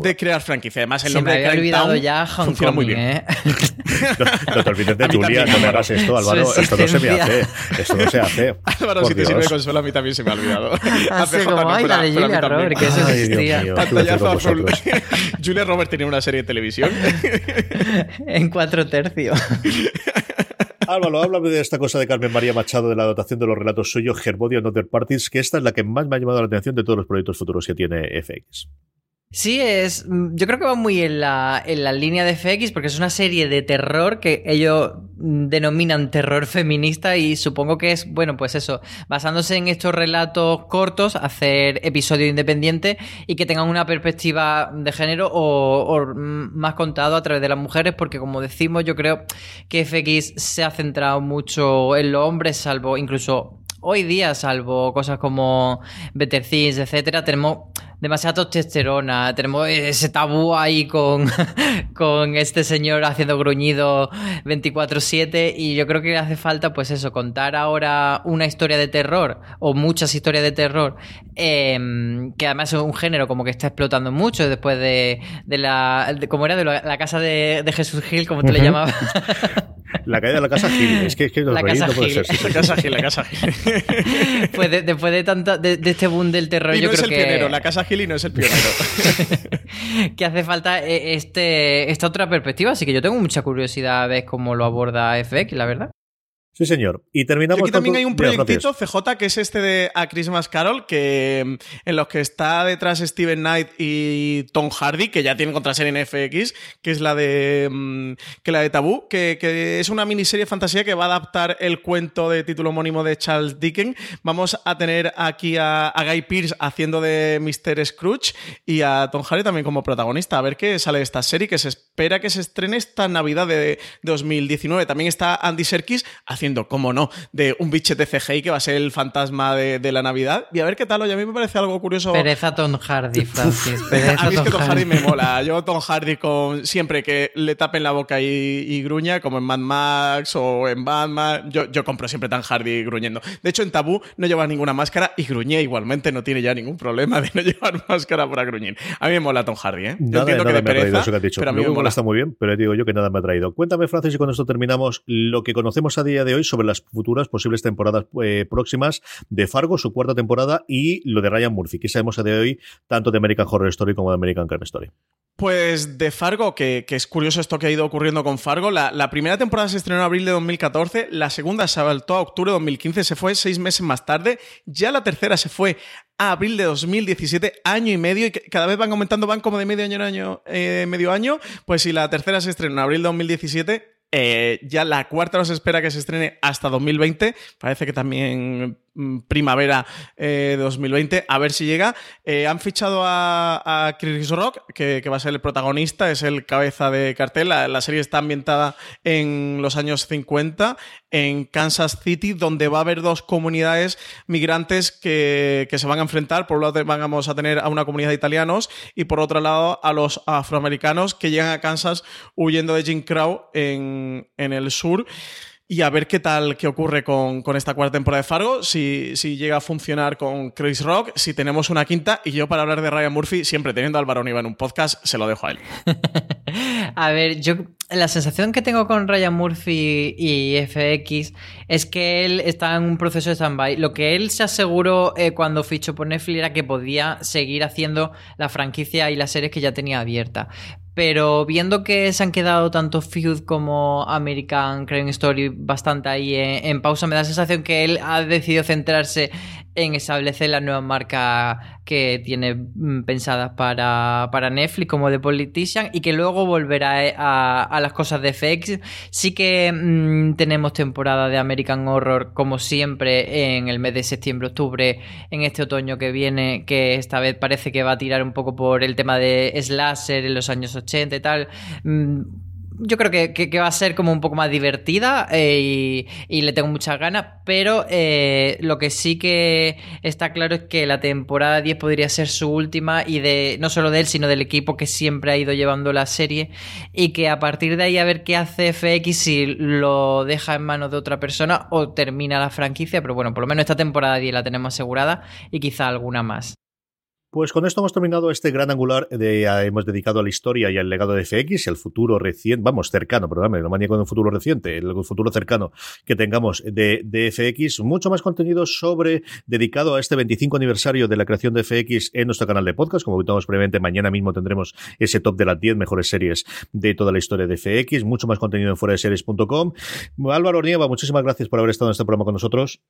de crear franquicia. Además, el nombre
me
había
olvidado ya funciona muy bien. ¿eh?
no, te olvides de Julia, no me hagas esto, Álvaro. Esto no se me hace. Esto no se hace.
Álvaro, si te sirve de consuelo, a mí también se me ha olvidado.
Hace como, ay, la de Julia Robert, que eso existía.
Julia Robert tenía una serie de televisión.
en cuatro tercios.
Álvaro, háblame de esta cosa de Carmen María Machado, de la dotación de los relatos suyos, Herbodia and Other Parties, que esta es la que más me ha llamado la atención de todos los proyectos futuros que tiene FX.
Sí, es. Mm, yo creo que va muy en la, en la línea de FX porque es una serie de terror que ellos mm, denominan terror feminista y supongo que es, bueno, pues eso, basándose en estos relatos cortos, hacer episodio independiente y que tengan una perspectiva de género o, mm, más contado a través de las mujeres, porque como decimos, yo creo que FX se ha centrado mucho en los hombres, salvo incluso hoy día, salvo cosas como Better Things, etcétera, tenemos demasiada testosterona, tenemos ese tabú ahí con, con este señor haciendo gruñido 24/7 y yo creo que hace falta pues eso, contar ahora una historia de terror o muchas historias de terror, em, que además es un género como que está explotando mucho después de, de la, como era de la, casa de, Jesús Gil, como tú le llamabas.
La caída de la casa Gil. Es que, es que
la casa
no puede ser. La casa Gil, la casa Gil.
pues después de, tanto, de, este boom del terror, yo creo
es el
que.
Pionero, la casa Gil y no es el pionero.
que hace falta eh, este, esta otra perspectiva. Así que yo tengo mucha curiosidad a ver cómo lo aborda FX, la verdad.
Sí, señor. Y terminamos
aquí también hay un proyectito, CJ, que es este de A Christmas Carol, que mm, en los que está detrás Steven Knight y Tom Hardy, que ya tienen contraseña en FX, que es la de mm, que la de Tabú, que, es una miniserie de fantasía que va a adaptar el cuento de título homónimo de Charles Dickens. Vamos a tener aquí a, Guy Pearce haciendo de Mr. Scrooge y a Tom Hardy también como protagonista. A ver qué sale de esta serie, que se espera que se estrene esta Navidad de 2019. También está Andy Serkis haciendo haciendo, cómo no, de un bichete CGI que va a ser el fantasma de, la Navidad. Y a ver qué tal. Oye, a mí me parece algo curioso.
Pereza Tom Hardy, Francis. a
mí es que Tom Hardy. me mola. Yo Tom Hardy con siempre que le tapen la boca y, gruña, como en Mad Max o en Batman, yo, yo compro siempre Tom Hardy gruñendo. De hecho, en Tabú no lleva ninguna máscara y gruñe igualmente, no tiene ya ningún problema de no llevar máscara para gruñir. A mí me mola Tom Hardy, ¿eh?
Yo entiendo que de pereza, eso que has dicho. pero a mí me, mola. está muy bien, pero digo yo que nada me ha traído. Cuéntame, Francis, y con esto terminamos lo que conocemos a día de hoy sobre las futuras posibles temporadas eh, próximas de Fargo, su cuarta temporada, y lo de Ryan Murphy, que sabemos a día de hoy tanto de American Horror Story como de American Crime Story.
Pues de Fargo, que, es curioso esto que ha ido ocurriendo con Fargo, la, primera temporada se estrenó en abril de 2014, la segunda se saltó a octubre de 2015, se fue seis meses más tarde, ya la tercera se fue a abril de 2017, año y medio, y cada vez van aumentando, van como de medio año en año, eh, medio año, pues si la tercera se estrenó en abril de 2017, eh, ya la cuarta nos espera que se estrene hasta 2020. Parece que también primavera de eh, 2020, a ver si llega. Eh, han fichado a, Chris Rock, que, va a ser el protagonista, es el cabeza de cartel. La, serie está ambientada en los años 50, en Kansas City, donde va a haber dos comunidades migrantes que, se van a enfrentar. Por un lado vamos a tener a una comunidad de italianos y por otro lado a los afroamericanos que llegan a Kansas huyendo de Jim Crow en el sur y a ver qué tal, qué ocurre con, esta cuarta temporada de Fargo, si, si, llega a funcionar con Chris Rock, si tenemos una quinta, y yo para hablar de Ryan Murphy, siempre teniendo a Álvaro Niva en un podcast, se lo dejo a él.
A ver, yo la sensación que tengo con Ryan Murphy y FX es que él está en un proceso de stand-by. Lo que él se aseguró eh, cuando fichó por Netflix era que podía seguir haciendo la franquicia y las series que ya tenía abierta. Pero viendo que se han quedado tanto Feud como American Crime Story bastante ahí en, pausa, me da la sensación que él ha decidido centrarse en establecer la nueva marca que tiene mm, pensadas para, para, Netflix como The Politician y que luego volverá eh, a, las cosas de FX. Sí que mm, tenemos temporada de American Horror como siempre en el mes de septiembre-octubre, en este otoño que viene, que esta vez parece que va a tirar un poco por el tema de slasher en los años 80 y tal. Mm, yo creo que, va a ser como un poco más divertida eh, y, le tengo muchas ganas, pero eh, lo que sí que está claro es que la temporada 10 podría ser su última y de no solo de él, sino del equipo que siempre ha ido llevando la serie y que a partir de ahí a ver qué hace FX si lo deja en manos de otra persona o termina la franquicia, pero bueno, por lo menos esta temporada 10 la tenemos asegurada y quizá alguna más.
Pues con esto hemos terminado este gran angular de ah, hemos dedicado a la historia y al legado de FX y al futuro reciente, vamos, cercano, perdóname, no manía con un futuro reciente, el futuro cercano que tengamos de, de, FX, mucho más contenido sobre dedicado a este 25 aniversario de la creación de FX en nuestro canal de podcast, como comentamos previamente, mañana mismo tendremos ese top de las 10 mejores series de toda la historia de FX, mucho más contenido en fuera de series.com. Álvaro Nieva, muchísimas gracias por haber estado en este programa con nosotros.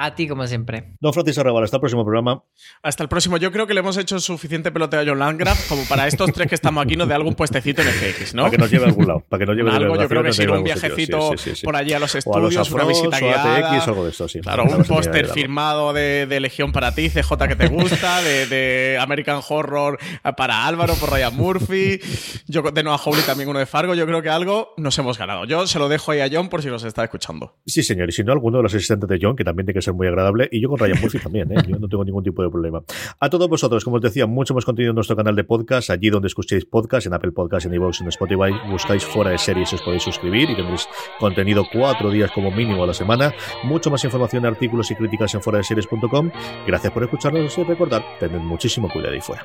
A ti, como siempre.
Don Francis Arrabal, hasta el próximo programa.
Hasta el próximo. Yo creo que le hemos hecho suficiente peloteo a John Landgraf como para estos tres que estamos aquí nos dé algún puestecito en FX, ¿no?
Para que nos lleve a algún lado. Para que nos lleve
algo, yo creo que sí, un viajecito por allí a los estudios, una visita guiada.
ATX, algo de esto, sí.
Claro, un póster firmado de, de, Legión para ti, CJ que te gusta, de, de, American Horror para Álvaro, por Ryan Murphy. Yo de Noah Hawley también uno de Fargo. Yo creo que algo nos hemos ganado. Yo se lo dejo ahí a John por si nos está escuchando.
Sí, señor. Y si no, alguno de los asistentes de John, que también tiene que ser muy agradable. Y yo con Ryan Murphy también, ¿eh? yo no tengo ningún tipo de problema. A todos vosotros, como os decía, mucho más contenido en nuestro canal de podcast, allí donde escuchéis podcast, en Apple Podcast, en iVoox, en Spotify, buscáis fuera de series, os podéis suscribir y tendréis contenido cuatro días como mínimo a la semana. Mucho más información, artículos y críticas en fuera de series.com. Gracias por escucharnos y recordar, tened muchísimo cuidado ahí fuera.